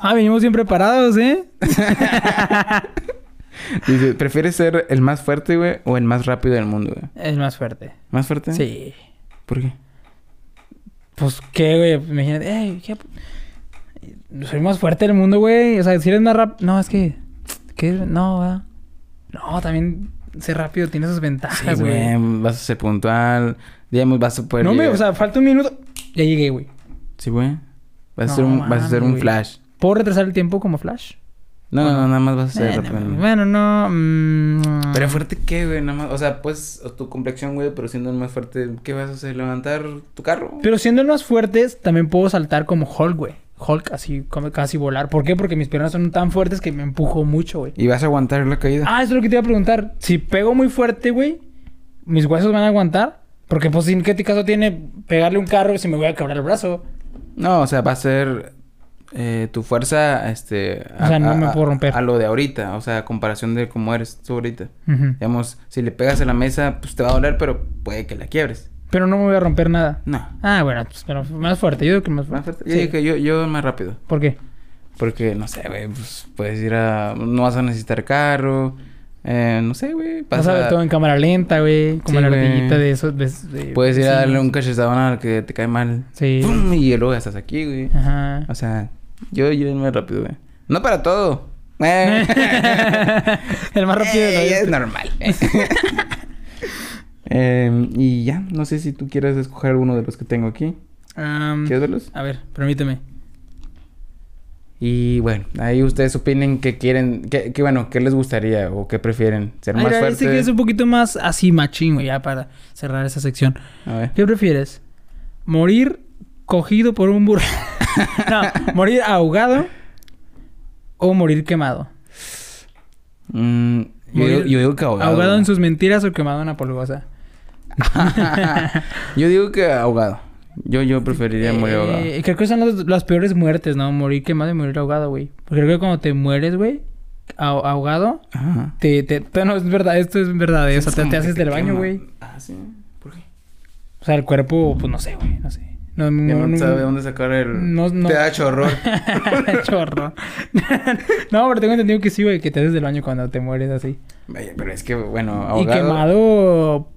Ah, venimos bien preparados, ¿eh? Dice, ¿prefieres ser el más fuerte, güey? O el más rápido del mundo, güey? Es más fuerte. ¿Más fuerte? Sí. ¿Por qué? Pues, ¿qué, güey? Imagínate, ey, ¿qué? Soy más fuerte del mundo, güey. O sea, si eres más rápido... No, es que... ¿Qué? No, ¿verdad? No, también ser rápido tiene sus ventajas, güey. güey. Vas a ser puntual. Digamos, vas a poder... no, llegar- O sea, falta un minuto. Ya llegué, güey. Sí, güey. Vas, a ser un, vas a ser un güey. flash. ¿Puedo retrasar el tiempo como Flash? No, no, no, nada más vas a ser Bueno, rápido. bueno, no... mm, Pero fuerte qué, güey, nada más. O sea, pues tu complexión, güey, pero siendo el más fuerte, ¿qué vas a hacer? ¿Levantar tu carro? Pero siendo el más fuertes, también puedo saltar como Hulk, güey. Hulk, así, como casi volar. ¿Por qué? Porque mis piernas son tan fuertes que me empujo mucho, güey. Y vas a aguantar la caída. Ah, eso es lo que te iba a preguntar. Si pego muy fuerte, güey, ¿mis huesos van a aguantar? Porque, pues, ¿en qué caso tiene pegarle un carro si me voy a quebrar el brazo? No, o sea, va a ser eh, tu fuerza, este... O sea, no me puedo romper. A lo de ahorita, o sea, a comparación de cómo eres tú ahorita. Digamos, si le pegas a la mesa, pues te va a doler, pero puede que la quiebres. Pero no me voy a romper nada. No. Ah, bueno, pues, pero más fuerte. Yo digo que más Más fuerte. Yo Sí. digo que yo, yo más rápido. ¿Por qué? Porque, no sé, güey, pues puedes ir a... No vas a necesitar carro. Eh, no sé, güey. Vas a ver todo en cámara lenta, güey. Como Sí, la ardillita de esos... de- de- Puedes ir a darle un cachetadón al que te cae mal. Sí. ¡Pum! Y luego ya estás aquí, güey. Ajá. O sea, yo, yo más rápido, güey. No para todo. Eh. el más rápido de la Eh, vida. es normal. Eh, y ya, no sé si tú quieres escoger alguno de los que tengo aquí. Am, ¿Quieres verlos? a ver, permíteme. Y bueno, ahí ustedes opinen qué quieren, qué, qué, bueno, qué les gustaría o qué prefieren. Ser Ay, más fuerte. este que es un poquito más así machín, güey, ya para cerrar esa sección. A ver. ¿Qué prefieres? ¿Morir cogido por un burro? no, ¿morir ahogado o morir quemado? Mm, yo, digo, yo digo que ahogado. ¿Ahogado en sus mentiras o quemado en la polvosa? yo digo que ahogado. Yo, yo preferiría morir ahogado. Eh, creo que son las, las peores muertes, ¿no? Morir quemado y morir ahogado, güey. Porque creo que cuando te mueres, güey, ah- ahogado, Ajá. te, te, te- No, es verdad, esto es verdad. eh, O sea, te, te haces del baño, güey. Ah, sí. ¿Por qué? O sea, el cuerpo, pues no sé, güey, no sé. No, Ya no, no, sabe dónde sacar el... No, no. Te da chorro. Chorro. no, pero tengo entendido que sí, güey, que te haces del baño cuando te mueres así. Pero es que, bueno, Y ahogado...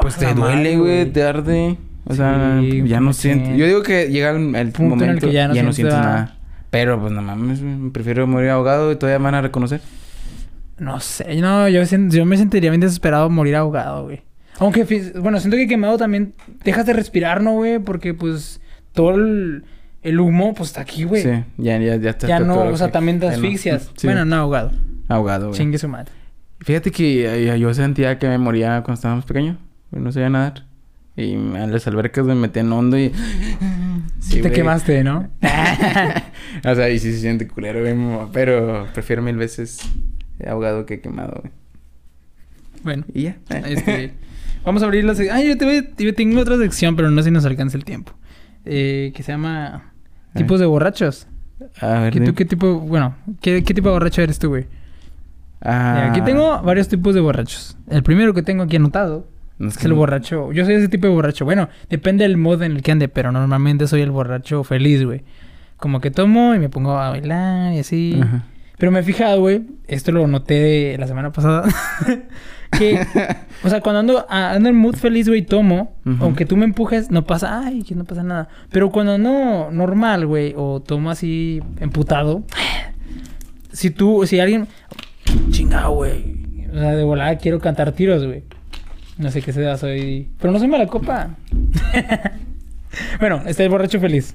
Pues te duele, güey, te arde. O sea, ya no sientes. Yo digo que llega el, el Punto en el momento que ya no sientes sientes nada. nada. Pero pues no mames, prefiero morir ahogado y todavía me van a reconocer. No sé, no, yo, yo me sentiría bien desesperado morir ahogado, güey. Aunque, bueno, siento que quemado también dejas de respirar, ¿no, güey? Porque, pues, todo el, el humo, pues, está aquí, güey. Sí, ya, ya, ya está. ya no, todo o sea, también te no. asfixias. Sí, Bueno, no ahogado. ahogado, güey. Chingue su madre. Fíjate que eh, yo sentía que me moría cuando estábamos pequeños. No sabía nadar. Y a las albercas me metí en hondo y... Sí, te güey. quemaste, ¿no? o sea, y sí se siente culero, güey. Pero prefiero mil veces ahogado que quemado, güey. bueno, Y ya. este... Vamos a abrir la sección. Ay, yo te tengo otra sección, pero no sé si nos alcanza el tiempo. Eh, que se llama... Tipos de borrachos. A ver, ¿Qué, tú, dime. ¿Qué tipo... Bueno, ¿qué, qué tipo de borracho eres tú, güey? Ah, Mira, aquí tengo varios tipos de borrachos. El primero que tengo aquí anotado Es el borracho. Yo soy ese tipo de borracho. Bueno, depende del modo en el que ande, pero normalmente soy el borracho feliz, güey. Como que tomo y me pongo a bailar y así. Ajá. Pero me he fijado, güey, esto lo noté la semana pasada, que, o sea, cuando ando, a- ando en mood feliz, güey, tomo, aunque tú me empujes, no pasa, ay, que no pasa nada. Pero cuando no, normal, güey, o tomo así, emputado, si tú, si alguien, chingado, güey, o sea, de volada quiero cantar tiros, güey. No sé qué sea, soy, pero no soy mala copa. bueno, está el borracho feliz,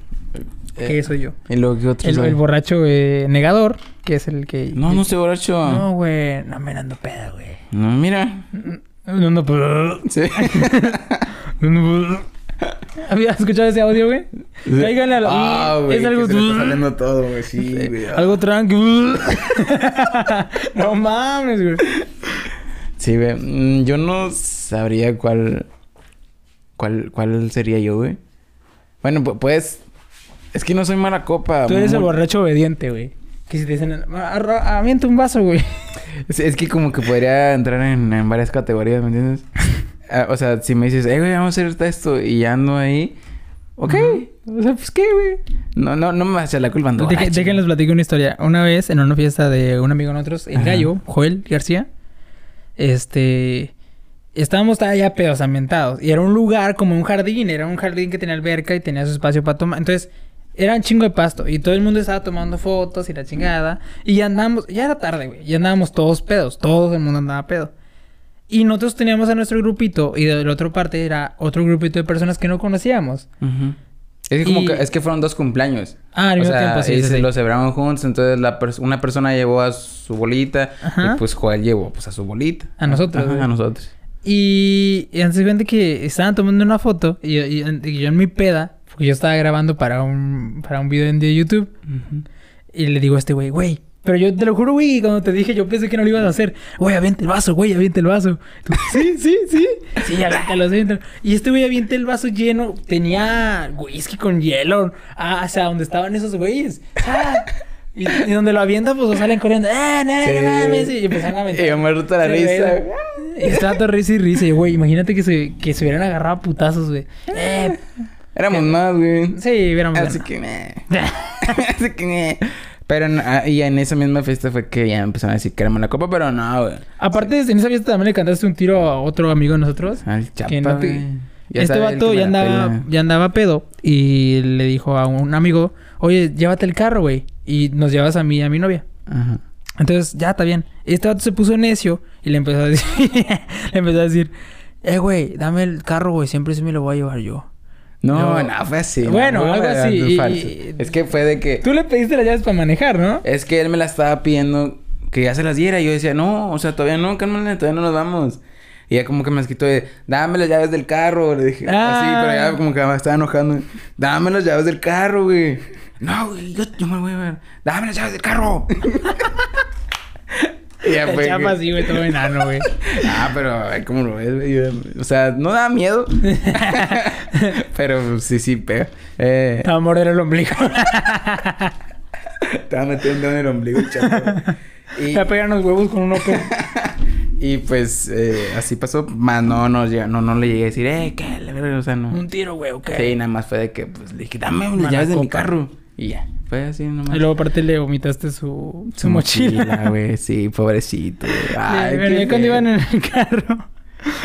que soy yo. ¿Y luego qué otro El, soy? el borracho eh, negador, que es el que... No, no estoy borracho. No, güey, no me ando peda, güey. No, mira. No, no, pero... Sí. ¿Habías escuchado ese audio, güey? Cáiganle a la... Ah, güey. es algo... que se le está saliendo todo, güey. Sí, Sí, güey. Algo tranqui. no mames, güey. Sí, güey. Mm, Yo no sabría cuál... Cuál, cuál sería yo, güey. Bueno, pu- pues... Es que no soy mala copa. Tú eres el borracho obediente, güey. Que si te dicen, "Arro- avienta un vaso, güey. Es, es que como que podría entrar en, en varias categorías, ¿me entiendes? Ah, o sea, si me dices, eh, güey, vamos a hacer esto y ya ando ahí, ok. O sea, pues qué, güey. No, no, no me vas a echar la culpa, borracho. Déjenles platico una historia. Una vez, en una fiesta de un amigo de nosotros, el Ajá. gallo, Joel García, este... Estábamos ya pedos ambientados. Y era un lugar como un jardín. Era un jardín que tenía alberca y tenía su espacio para tomar. Entonces, era un chingo de pasto. Y todo el mundo estaba tomando fotos y la chingada. Y andábamos... Ya era tarde, güey. Ya andábamos todos pedos. Todo el mundo andaba pedo. Y nosotros teníamos a nuestro grupito. Y de la otra parte era otro grupito de personas que no conocíamos. Ujú. Es que como Y- que, es que fueron dos cumpleaños. Ah, al mismo sea, tiempo, sí, y sí, se sí. lo celebraron juntos, entonces la pers- una persona llevó a su bolita Ajá. y pues Joel llevó pues a su bolita. A nosotros, Ajá, a nosotros. Y, y antes de que estaban tomando una foto y, y- y yo en mi peda, porque yo estaba grabando para un, para un video en de YouTube, Ujú. y le digo a este güey, güey, pero yo te lo juro, güey, cuando te dije, yo pensé que no lo ibas a hacer, güey, avienta el vaso, güey, avienta el vaso. Tú, sí, sí, sí, sí, aviéntalo. Y este güey avienta el vaso lleno, tenía whisky con hielo, ah, o sea, donde estaban esos güeyes. Ah, y, y donde lo avienta, pues lo salen corriendo, ah, no, Sí. no mames, y empezaron a aventar. Y yo me la risa. Estaba todo risa y risa. Y, güey, imagínate que se, que se hubieran agarrado a putazos, güey. Eh, Éramos más, güey. sí, hubiéramos Así ganado. que. Así que. Pero, no- ah, y en esa misma fiesta fue que ya empezaron a decir que éramos la copa, pero no, güey. Aparte, en esa fiesta también le cantaste un tiro a otro amigo de nosotros. Al chapa, que no te- güey. Ya este vato ya andaba, ya andaba pedo. Y le dijo a un amigo, oye, llévate el carro, güey. Y nos llevas a mí y a mi novia. Ajá. Entonces, ya está bien. Este vato se puso necio y le empezó a decir, le empezó a decir, eh, güey, dame el carro, güey, siempre se me lo voy a llevar yo. No, Yo- no, fue así. Bueno, no, algo así, y- falso. y- Es que fue de que... Tú le pediste las llaves para manejar, ¿no? Es que él me la estaba pidiendo que ya se las diera. Y yo decía, no, o sea, todavía no, cálmale, todavía no nos vamos. Y ya como que me quitó de, dame las llaves del carro. Le dije, Ah. así, pero ya como que me estaba enojando. Dame las llaves del carro, güey. No, güey, yo, yo me voy a ver. Dame las llaves del carro. y ya El fue. chapa así, güey, todo enano, güey. Ah, pero ¿cómo lo ves, güey? O sea, no da miedo. pero sí, sí, pega. Eh, Te va a morder el ombligo. te va a meter un dedo en el ombligo, chapo. Te va a pegar unos huevos con un open. Y pues eh, así pasó. Más no, no, no, no le llegué a decir, eh, ¿qué? O sea, no. Un tiro, güey, ¿ok? Sí, nada más fue de que, pues, le dije, dame las llaves de mi carro. Y ya, fue así nomás. Y luego aparte le vomitaste su, su, mochila. güey, sí, pobrecito. Ay, qué ya cuando iban en el carro.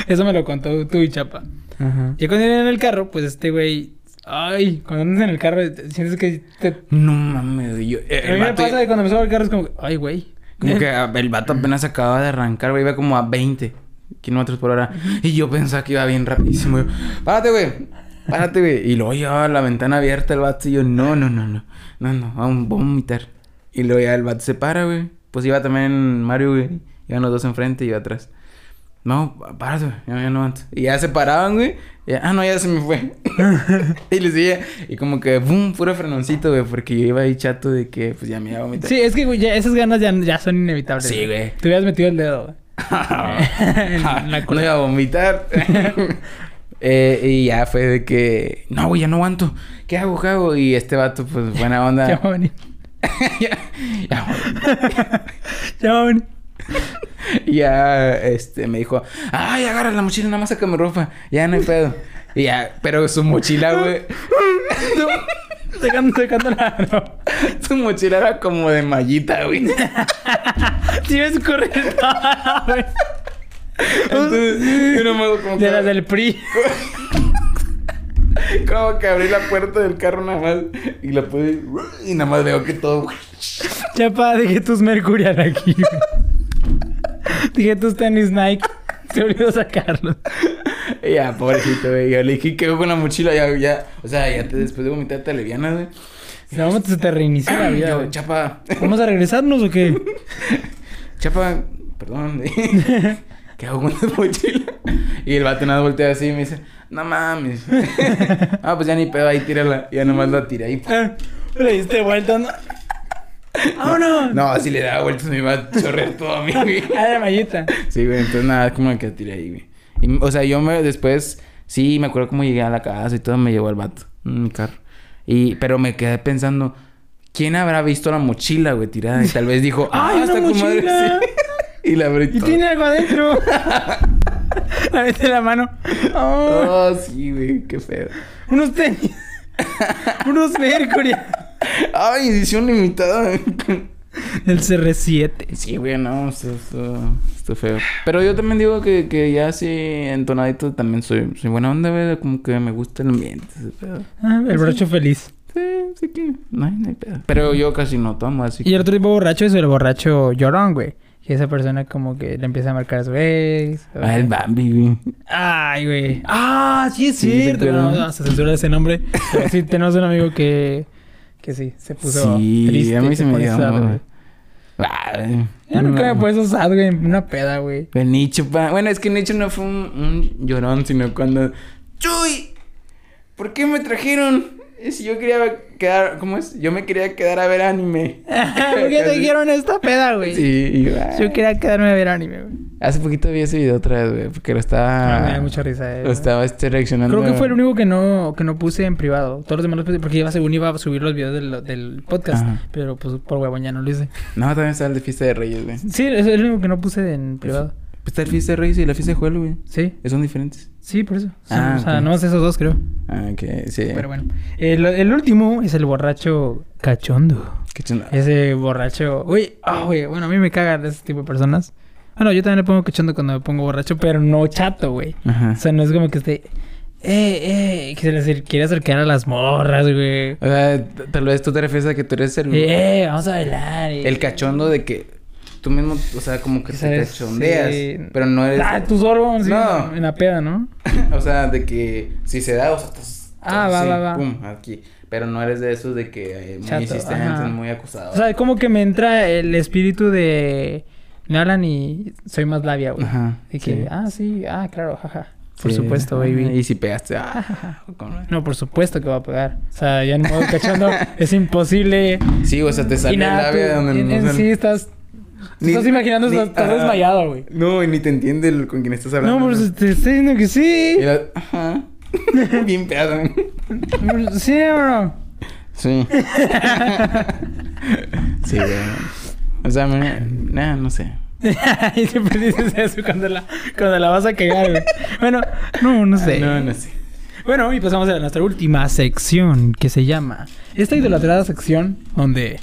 Eso me lo contó tú y Chapa. Ajá. Ya cuando iban en el carro, pues este güey. Ay, cuando andas en el carro, te- sientes que te. No mames, yo... eh, A mí me pasa que cuando me subo al carro es como, que, ay, güey. Como que ah, el vato apenas acababa de arrancar, güey. Iba como a 20 kilómetros por hora. Y yo pensaba que iba bien rapidísimo. Yo, párate, güey. Párate, güey. Y luego llevaba la ventana abierta el vato. Y yo, no, no, no, no. No, no, vamos, vamos a vomitar. Y luego ya el vato se para, güey. Pues iba también Mario, güey. Iban los dos enfrente y yo atrás. No, párate, güey. Ya, ya no aguanto. Y ya se paraban, güey. Y ah, no, ya se me fue. y le decía, y como que, boom, puro frenoncito, güey. Porque yo iba ahí chato de que, pues ya me iba a vomitar. Sí, es que güey, ya, esas ganas ya, ya son inevitables. Sí, güey. Te hubieras metido el dedo, güey. En la no iba a vomitar. Eh, y ya fue de que, no, güey, ya no aguanto. ¿Qué hago, qué hago? Y este vato, pues, buena onda. Ya va a venir. ya, ya, Ya va a venir. y ya, este, me dijo, ay, agarra la mochila, nada más saca mi ropa. Ya no hay pedo. Y ya, pero su mochila, güey. Sacando, sacando la... Su mochila era como de mallita, güey. Sí, es correcto. güey. Entonces, yo nomás como De las del PRI. como que abrí la puerta del carro nada más y la pude y nada más veo que todo Chapa, dejé tus Mercurial aquí. Dije tus tenis Nike. Se olvidó sacarlos. Ya, pobrecito, güey. Yo le dije que con la mochila, ya, ya. O sea, ya te, después de vomitar te alivianas, güey. No, se te reinició la vida, güey. chapa, ¿Vamos a regresarnos o qué? chapa, perdón. ¿Qué hago con la mochila? Y el vato nada voltea así y me dice, no mames. ah, pues ya ni pedo, ahí tírala. Ya nomás la tiré ahí. Ah, Le diste vuelta, ¿no? ¡Vámonos! No, si le daba vueltas me iba a chorrear todo a mí, güey. Ah, de mallita. Sí, güey, entonces nada, como que la tiré ahí, güey. Y, o sea, yo me después, sí, me acuerdo cómo llegué a la casa y todo, me llevó el vato en mi carro. Y, pero me quedé pensando, ¿quién habrá visto la mochila, güey, tirada? Y tal vez dijo, ¡ah, ¡Ay, está una con madre! mochila! Sí. Y la abrí Y toda. tiene algo adentro. La mete en la mano. Oh, Oh, sí, güey, qué feo. unos tenis. unos Mercury. Ay, edición limitada. El CR7. sí, güey, no, esto, esto, esto feo. Pero yo también digo que, que ya así entonadito también soy, soy buena onda, güey, como que me gusta el ambiente. ese. Ah, el borracho feliz. Sí, sí que no hay, no hay pedo. Pero yo casi no tomo, así Y el otro tipo borracho es el borracho llorón, güey. Que esa persona como que le empieza a marcar a su ex. o- Ah, el Bambi, güey. Ay, güey. Ah, sí es Sí, ¿te cierto. No, no, se censura ese nombre. Pero sí, tenemos un amigo que... Que sí, se puso Sí, triste. a mí se me pone dio, sad. Ah. Yo nunca me No. puesto sad, güey, una peda, güey. El Nicho, pa. Bueno, es que Nicho no fue un, un llorón, sino cuando. ¡Chuy! ¿Por qué me trajeron? Si yo quería quedar. ¿Cómo es? Yo me quería quedar a ver anime. ¿Por qué te dijeron esta peda, güey? Sí, y yo. Yo quería quedarme a ver anime, güey. Hace poquito vi ese video otra vez, güey, porque lo estaba. Ah, me da mucha risa, eh. Lo estaba este, reaccionando. Creo que fue el único que no, que no puse en privado. Todos los demás los puse porque iba, según iba a subir los videos del, del podcast. Ajá. Pero pues por huevón ya no lo hice. No, también está el de Fiesta de Reyes, güey. Sí, es el único que no puse en privado. Pues está el Fiesta de Reyes y la Fiesta de Juelo, güey. Sí, Son diferentes. sí, por eso. Sí, Ah, o sea, ok. no más esos dos, creo. Ah, que sí. Pero bueno. El, el último es el borracho cachondo. Qué chingada. Ese borracho. Uy, ah, güey. Bueno, a mí me cagan ese tipo de personas. Bueno, yo también le pongo cachondo cuando me pongo borracho, pero no chato, güey. Ajá. O sea, no es como que esté. Eh, eh, que se le acer- quiere acercar a las morras, güey. O sea, tal vez tú te refieres a que tú eres el, Eh, vamos a bailar. el cachondo de que tú mismo, o sea, como que te cachondeas, Sí. pero no eres, Ah, solo, sí, No. en la peda, ¿no? o sea, de que si se da, o sea, estás- Ah, va, va, va. pum, aquí, pero no eres de esos de que eh, muy insistentes, muy acusados. O sea, como que me entra el espíritu de. Me hablan y soy más labia, güey. Ajá. Y que, sí. ah, sí, ah, claro, jaja. Por Sí, supuesto, baby. Y si pegaste, ah, No, por supuesto que va a pegar. O sea, ya en modo cachondo es imposible. Sí, o sea, te sale y el tú donde en, no en sí estás... te Ni- estás imaginando, ni- estás, desmayado, güey. No, y ni te entiende el- con quién estás hablando. No, pues te estoy diciendo que sí. Y la- Ajá. Bien pedo. Sí, bro. Sí. sí, güey. O sea, me... Nah, no sé. y siempre dices eso cuando la, cuando la vas a cagar, güey. Bueno, no, no sé. No, no sé. Bueno, y pasamos a nuestra última sección que se llama... Esta idolatrada sección donde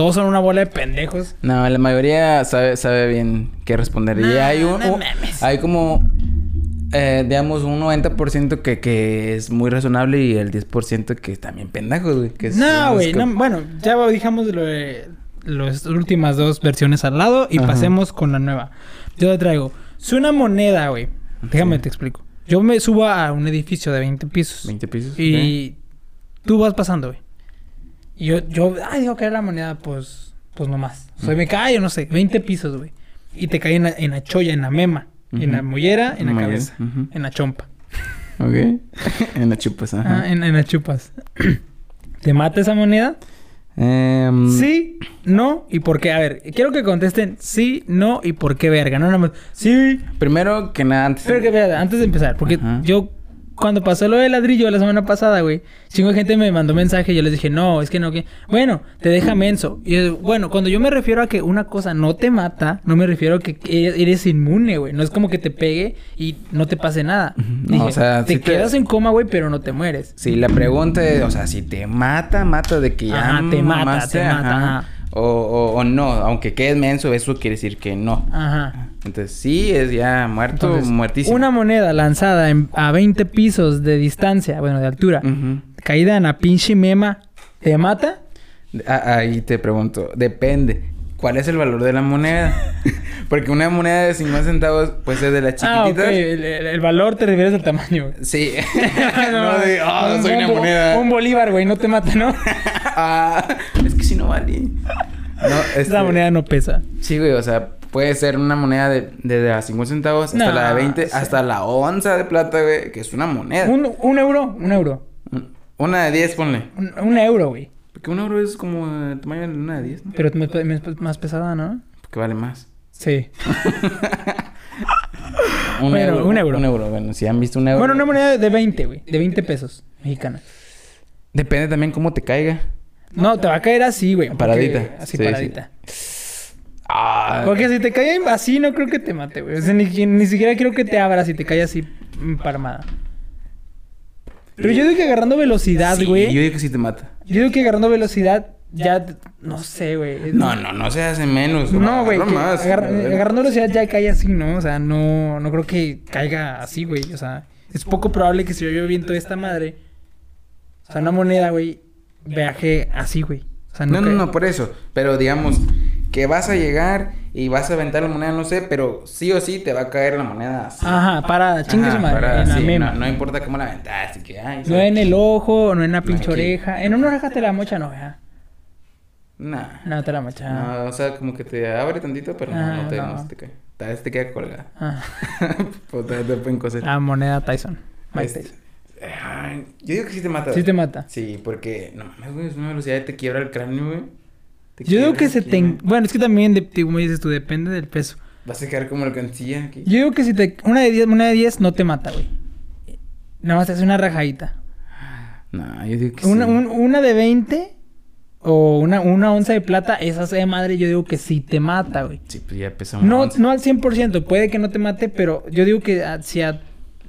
todos son una bola de pendejos. No, la mayoría sabe, sabe bien qué responder. y hay un, no un- mames. hay como, eh, digamos, un 90% que, que es muy razonable y el 10% que es también pendejos, güey. que es- No, güey. como- no, bueno, ya dejamos lo de las últimas dos versiones al lado y Ajá. pasemos con la nueva. Yo te traigo. Es una moneda, güey. Déjame Sí. te explico. Yo me subo a un edificio de 20 pisos. 20 pisos. Y tú vas pasando, güey. Y yo, yo, ay, digo que era la moneda, pues, pues nomás. O sea, me cae, yo no sé, 20 pisos, güey. Y te cae en la, en la cholla, en la mema, en la mollera, en la cabeza, en la chompa. Ok. en las chupas, ajá. Ah, en, en las chupas. ¿Te mata esa moneda? Em, Sí, no y por qué. A ver, quiero que contesten sí, no y por qué verga. No nada más. Sí. Primero que nada, antes... Pero que antes de empezar, porque Ajá. yo cuando pasó lo del ladrillo la semana pasada, güey, cinco gente me mandó mensaje y yo les dije, no, es que no, que. Bueno, te deja menso. Y yo, bueno, cuando yo me refiero a que una cosa no te mata, no me refiero a que eres inmune, güey. No es como que te pegue y no te pase nada. No, Dije, o sea, te quedas en coma, güey, pero no te mueres. Sí, la pregunta es, o sea, si te mata, mata de que ya Ajá, te mata, mamaste, te mata, ajá. ajá. O, o, o no, aunque quedes menso, eso quiere decir que no. Ajá. Entonces, sí, es ya muerto, Entonces, muertísimo. Una moneda lanzada en- a 20 pisos de distancia, bueno, de altura, caída en la pinche mema, ¿te mata? Ah, Ahí te pregunto, depende. ¿Cuál es el valor de la moneda? Porque una moneda de 50 centavos puede ser de las Ah, chiquititas. El, el- el valor te refieres al tamaño, güey. Sí. no, de, ah, un- soy una un moneda. Un bolívar, güey, no te mata, ¿no? Ah, es que si no vale. No, este, Esa moneda no pesa. Sí, güey, o sea, puede ser una moneda de, de, de a 50 centavos hasta No, la de 20, sí. hasta la onza de plata, güey, que es una moneda. Un, un euro, un euro. Una de 10, ponle. Un, un euro, güey. Porque un euro es como el tamaño de una de 10, ¿no? Pero es más pesada, ¿no? Porque vale más. Sí. Un Bueno, un euro. Un euro, bueno, si han visto un euro. Bueno, una moneda de 20, güey. De 20 pesos mexicana. Depende también cómo te caiga. No, te va a caer así, güey. Paradita. Así Sí, paradita. Ah, Porque si te cae así, no creo que te mate, güey. O sea, ni, ni siquiera creo que te abra si te cae así mm, parmada. Pero yo digo que agarrando velocidad, sí, güey. Yo digo que sí te mata. Yo digo que agarrando velocidad ya... No sé, güey. No, no, no se hace menos. No, güey. más. agar- agarrando velocidad ya cae así, ¿no? O sea, no, no creo que caiga así, güey. O sea, es poco probable que si yo viento esta madre, o sea, una moneda, güey, viaje así, güey. O sea, No, no, cae- no, por eso. Pero digamos que vas a llegar y vas a aventar la moneda, no sé, pero sí o sí te va a caer la moneda así. Ajá, para, chingue su madre, sí, no, no importa cómo la aventaste, que ay, No en el ojo, no en la pinche oreja. En una oreja te la mocha, no, ¿verdad? Nah. No te la mocha. No, o sea, como que te abre tantito, pero no, Ah, no, te, no. te cae. Tal vez te queda colgada. Ah, pues te, te pueden coser. la moneda Tyson. Mike Este, Tyson. yo digo que sí te mata. Sí te mata. Sí, porque no mames, güey, es una velocidad que te quiebra el cráneo, güey. Te Yo digo que se te... Bueno, es que también, de, como dices tú, depende del peso. Vas a quedar como el cancilla aquí. Yo digo que si te... Una de 10, una de 10 no te mata, güey. Nada más te hace una rajadita. No, yo digo que Una, sí. un- una de 20 o una, una onza de plata, esa de madre, yo digo que sí te mata, güey. Sí, pues ya pesa una No, onza. no al 100%, puede que no te mate, pero yo digo que a- si a-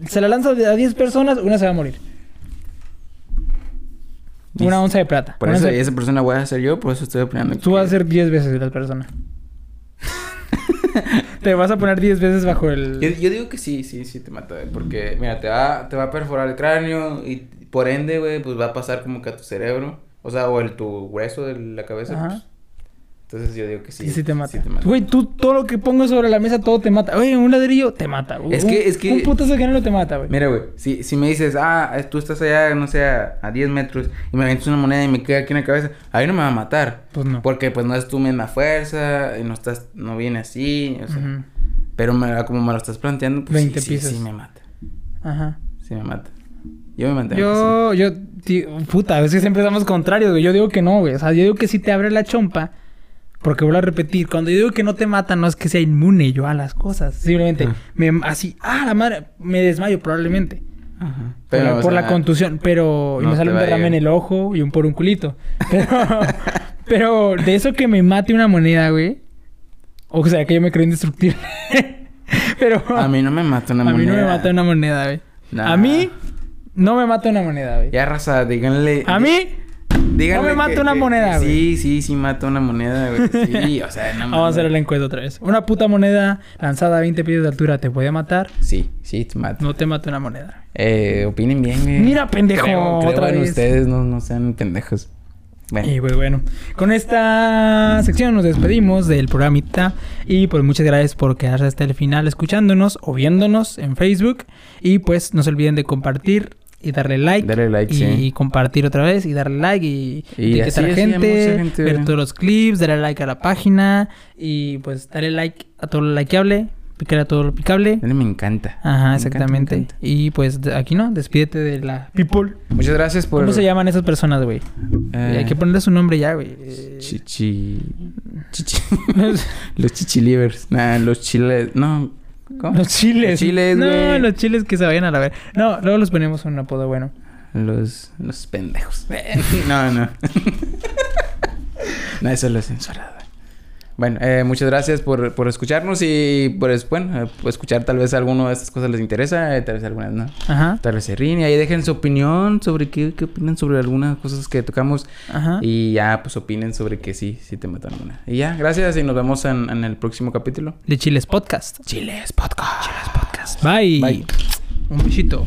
se la lanza a 10 personas, una se va a morir. Una onza de plata. Por Una eso esa persona voy a ser yo, por eso estoy opinando. Tú vas a ser 10 veces la persona. te vas a poner 10 veces bajo el... Yo, yo digo que sí, sí, sí te mata, güey, porque, mira, te va, te va a perforar el cráneo y por ende, güey, pues va a pasar como que a tu cerebro, o sea, o el tu hueso de la cabeza, Ajá. pues. Entonces yo digo que sí. Sí, sí te mata. Sí te mata. Güey, tú todo lo que pongo sobre la mesa, todo te mata. Oye, un ladrillo te mata. güey. Es que- es que- Un putazo canelo te mata, güey. Mira, güey, si, si me dices, ah, eh, tú estás allá, no sé, a, a 10 metros y me avientas una moneda y me queda aquí en la cabeza, ahí no me va a matar. Pues no. Porque pues no es tu misma fuerza, y no estás, no viene así, o sea. Pero me- como me lo estás planteando, pues 20 sí, sí, me mata. Ajá. Sí me mata. Yo me mantengo. Yo, yo, ti- puta, es que siempre estamos contrarios, güey. Yo digo que no, güey. O sea, yo digo que si te abre la chompa, porque vuelvo a repetir, cuando yo digo que no te mata, no es que sea inmune yo a las cosas. Simplemente, Ah. me, así, ah, la madre, me desmayo probablemente. Ajá. Por, la, o por la contusión, pero y me sale un derrame en el ojo y un por un culito. Pero, pero de eso que me mate una moneda, güey. O sea, que yo me creo indestructible. pero A mí no me mata una a mí moneda. no me mata una moneda, güey. Nah. A mí no me mata una moneda, güey. Ya, raza, díganle. A mí no me mata una que- moneda, güey. Sí, sí, sí mata una moneda, güey. Sí, o sea, no Vamos a hacer la encuesta otra vez. Una puta moneda lanzada a 20 pies de altura te puede matar. Sí, sí, te mata. No te mata una moneda. Eh, opinen bien, güey. Mira, pendejo, Creo, creo otra vez. ustedes, no, no sean pendejos. Bueno. Y pues bueno, con esta sección nos despedimos del programita. Y pues muchas gracias por quedarse hasta el final escuchándonos o viéndonos en Facebook. Y pues no se olviden de compartir y darle like. Darle like, y sí. compartir otra vez y darle like y, Y etiquetar así, gente, ver todos los clips, darle like a la página y pues darle like a todo lo likeable, picar a todo lo picable. A mí me encanta. Ajá, Me exactamente. encanta. Y pues aquí no, despídete de la people. Muchas gracias por. ¿Cómo se llaman esas personas, güey? Eh, Hay que ponerle su nombre ya, güey. Chichi. Chichi. los chichilivers. Nah, los chiles. No. ¿Cómo? Los chiles. Los chiles, No, los chiles que se vayan a la ver. No, luego los ponemos un apodo bueno. Los, los pendejos. no, no. no, eso lo he censurado. Bueno, eh, muchas gracias por, por escucharnos y por, es- bueno, eh, escuchar tal vez alguno de estas cosas les interesa, eh, tal vez algunas no. Ajá. Tal vez se ríen y ahí dejen su opinión sobre qué, qué opinan sobre algunas cosas que tocamos Ajá. y ya pues opinen sobre que sí, sí te matan una. Y ya, gracias y nos vemos en, en el próximo capítulo. De Chiles Podcast. Chiles Podcast. Chiles Podcast. Bye. Bye. Un besito.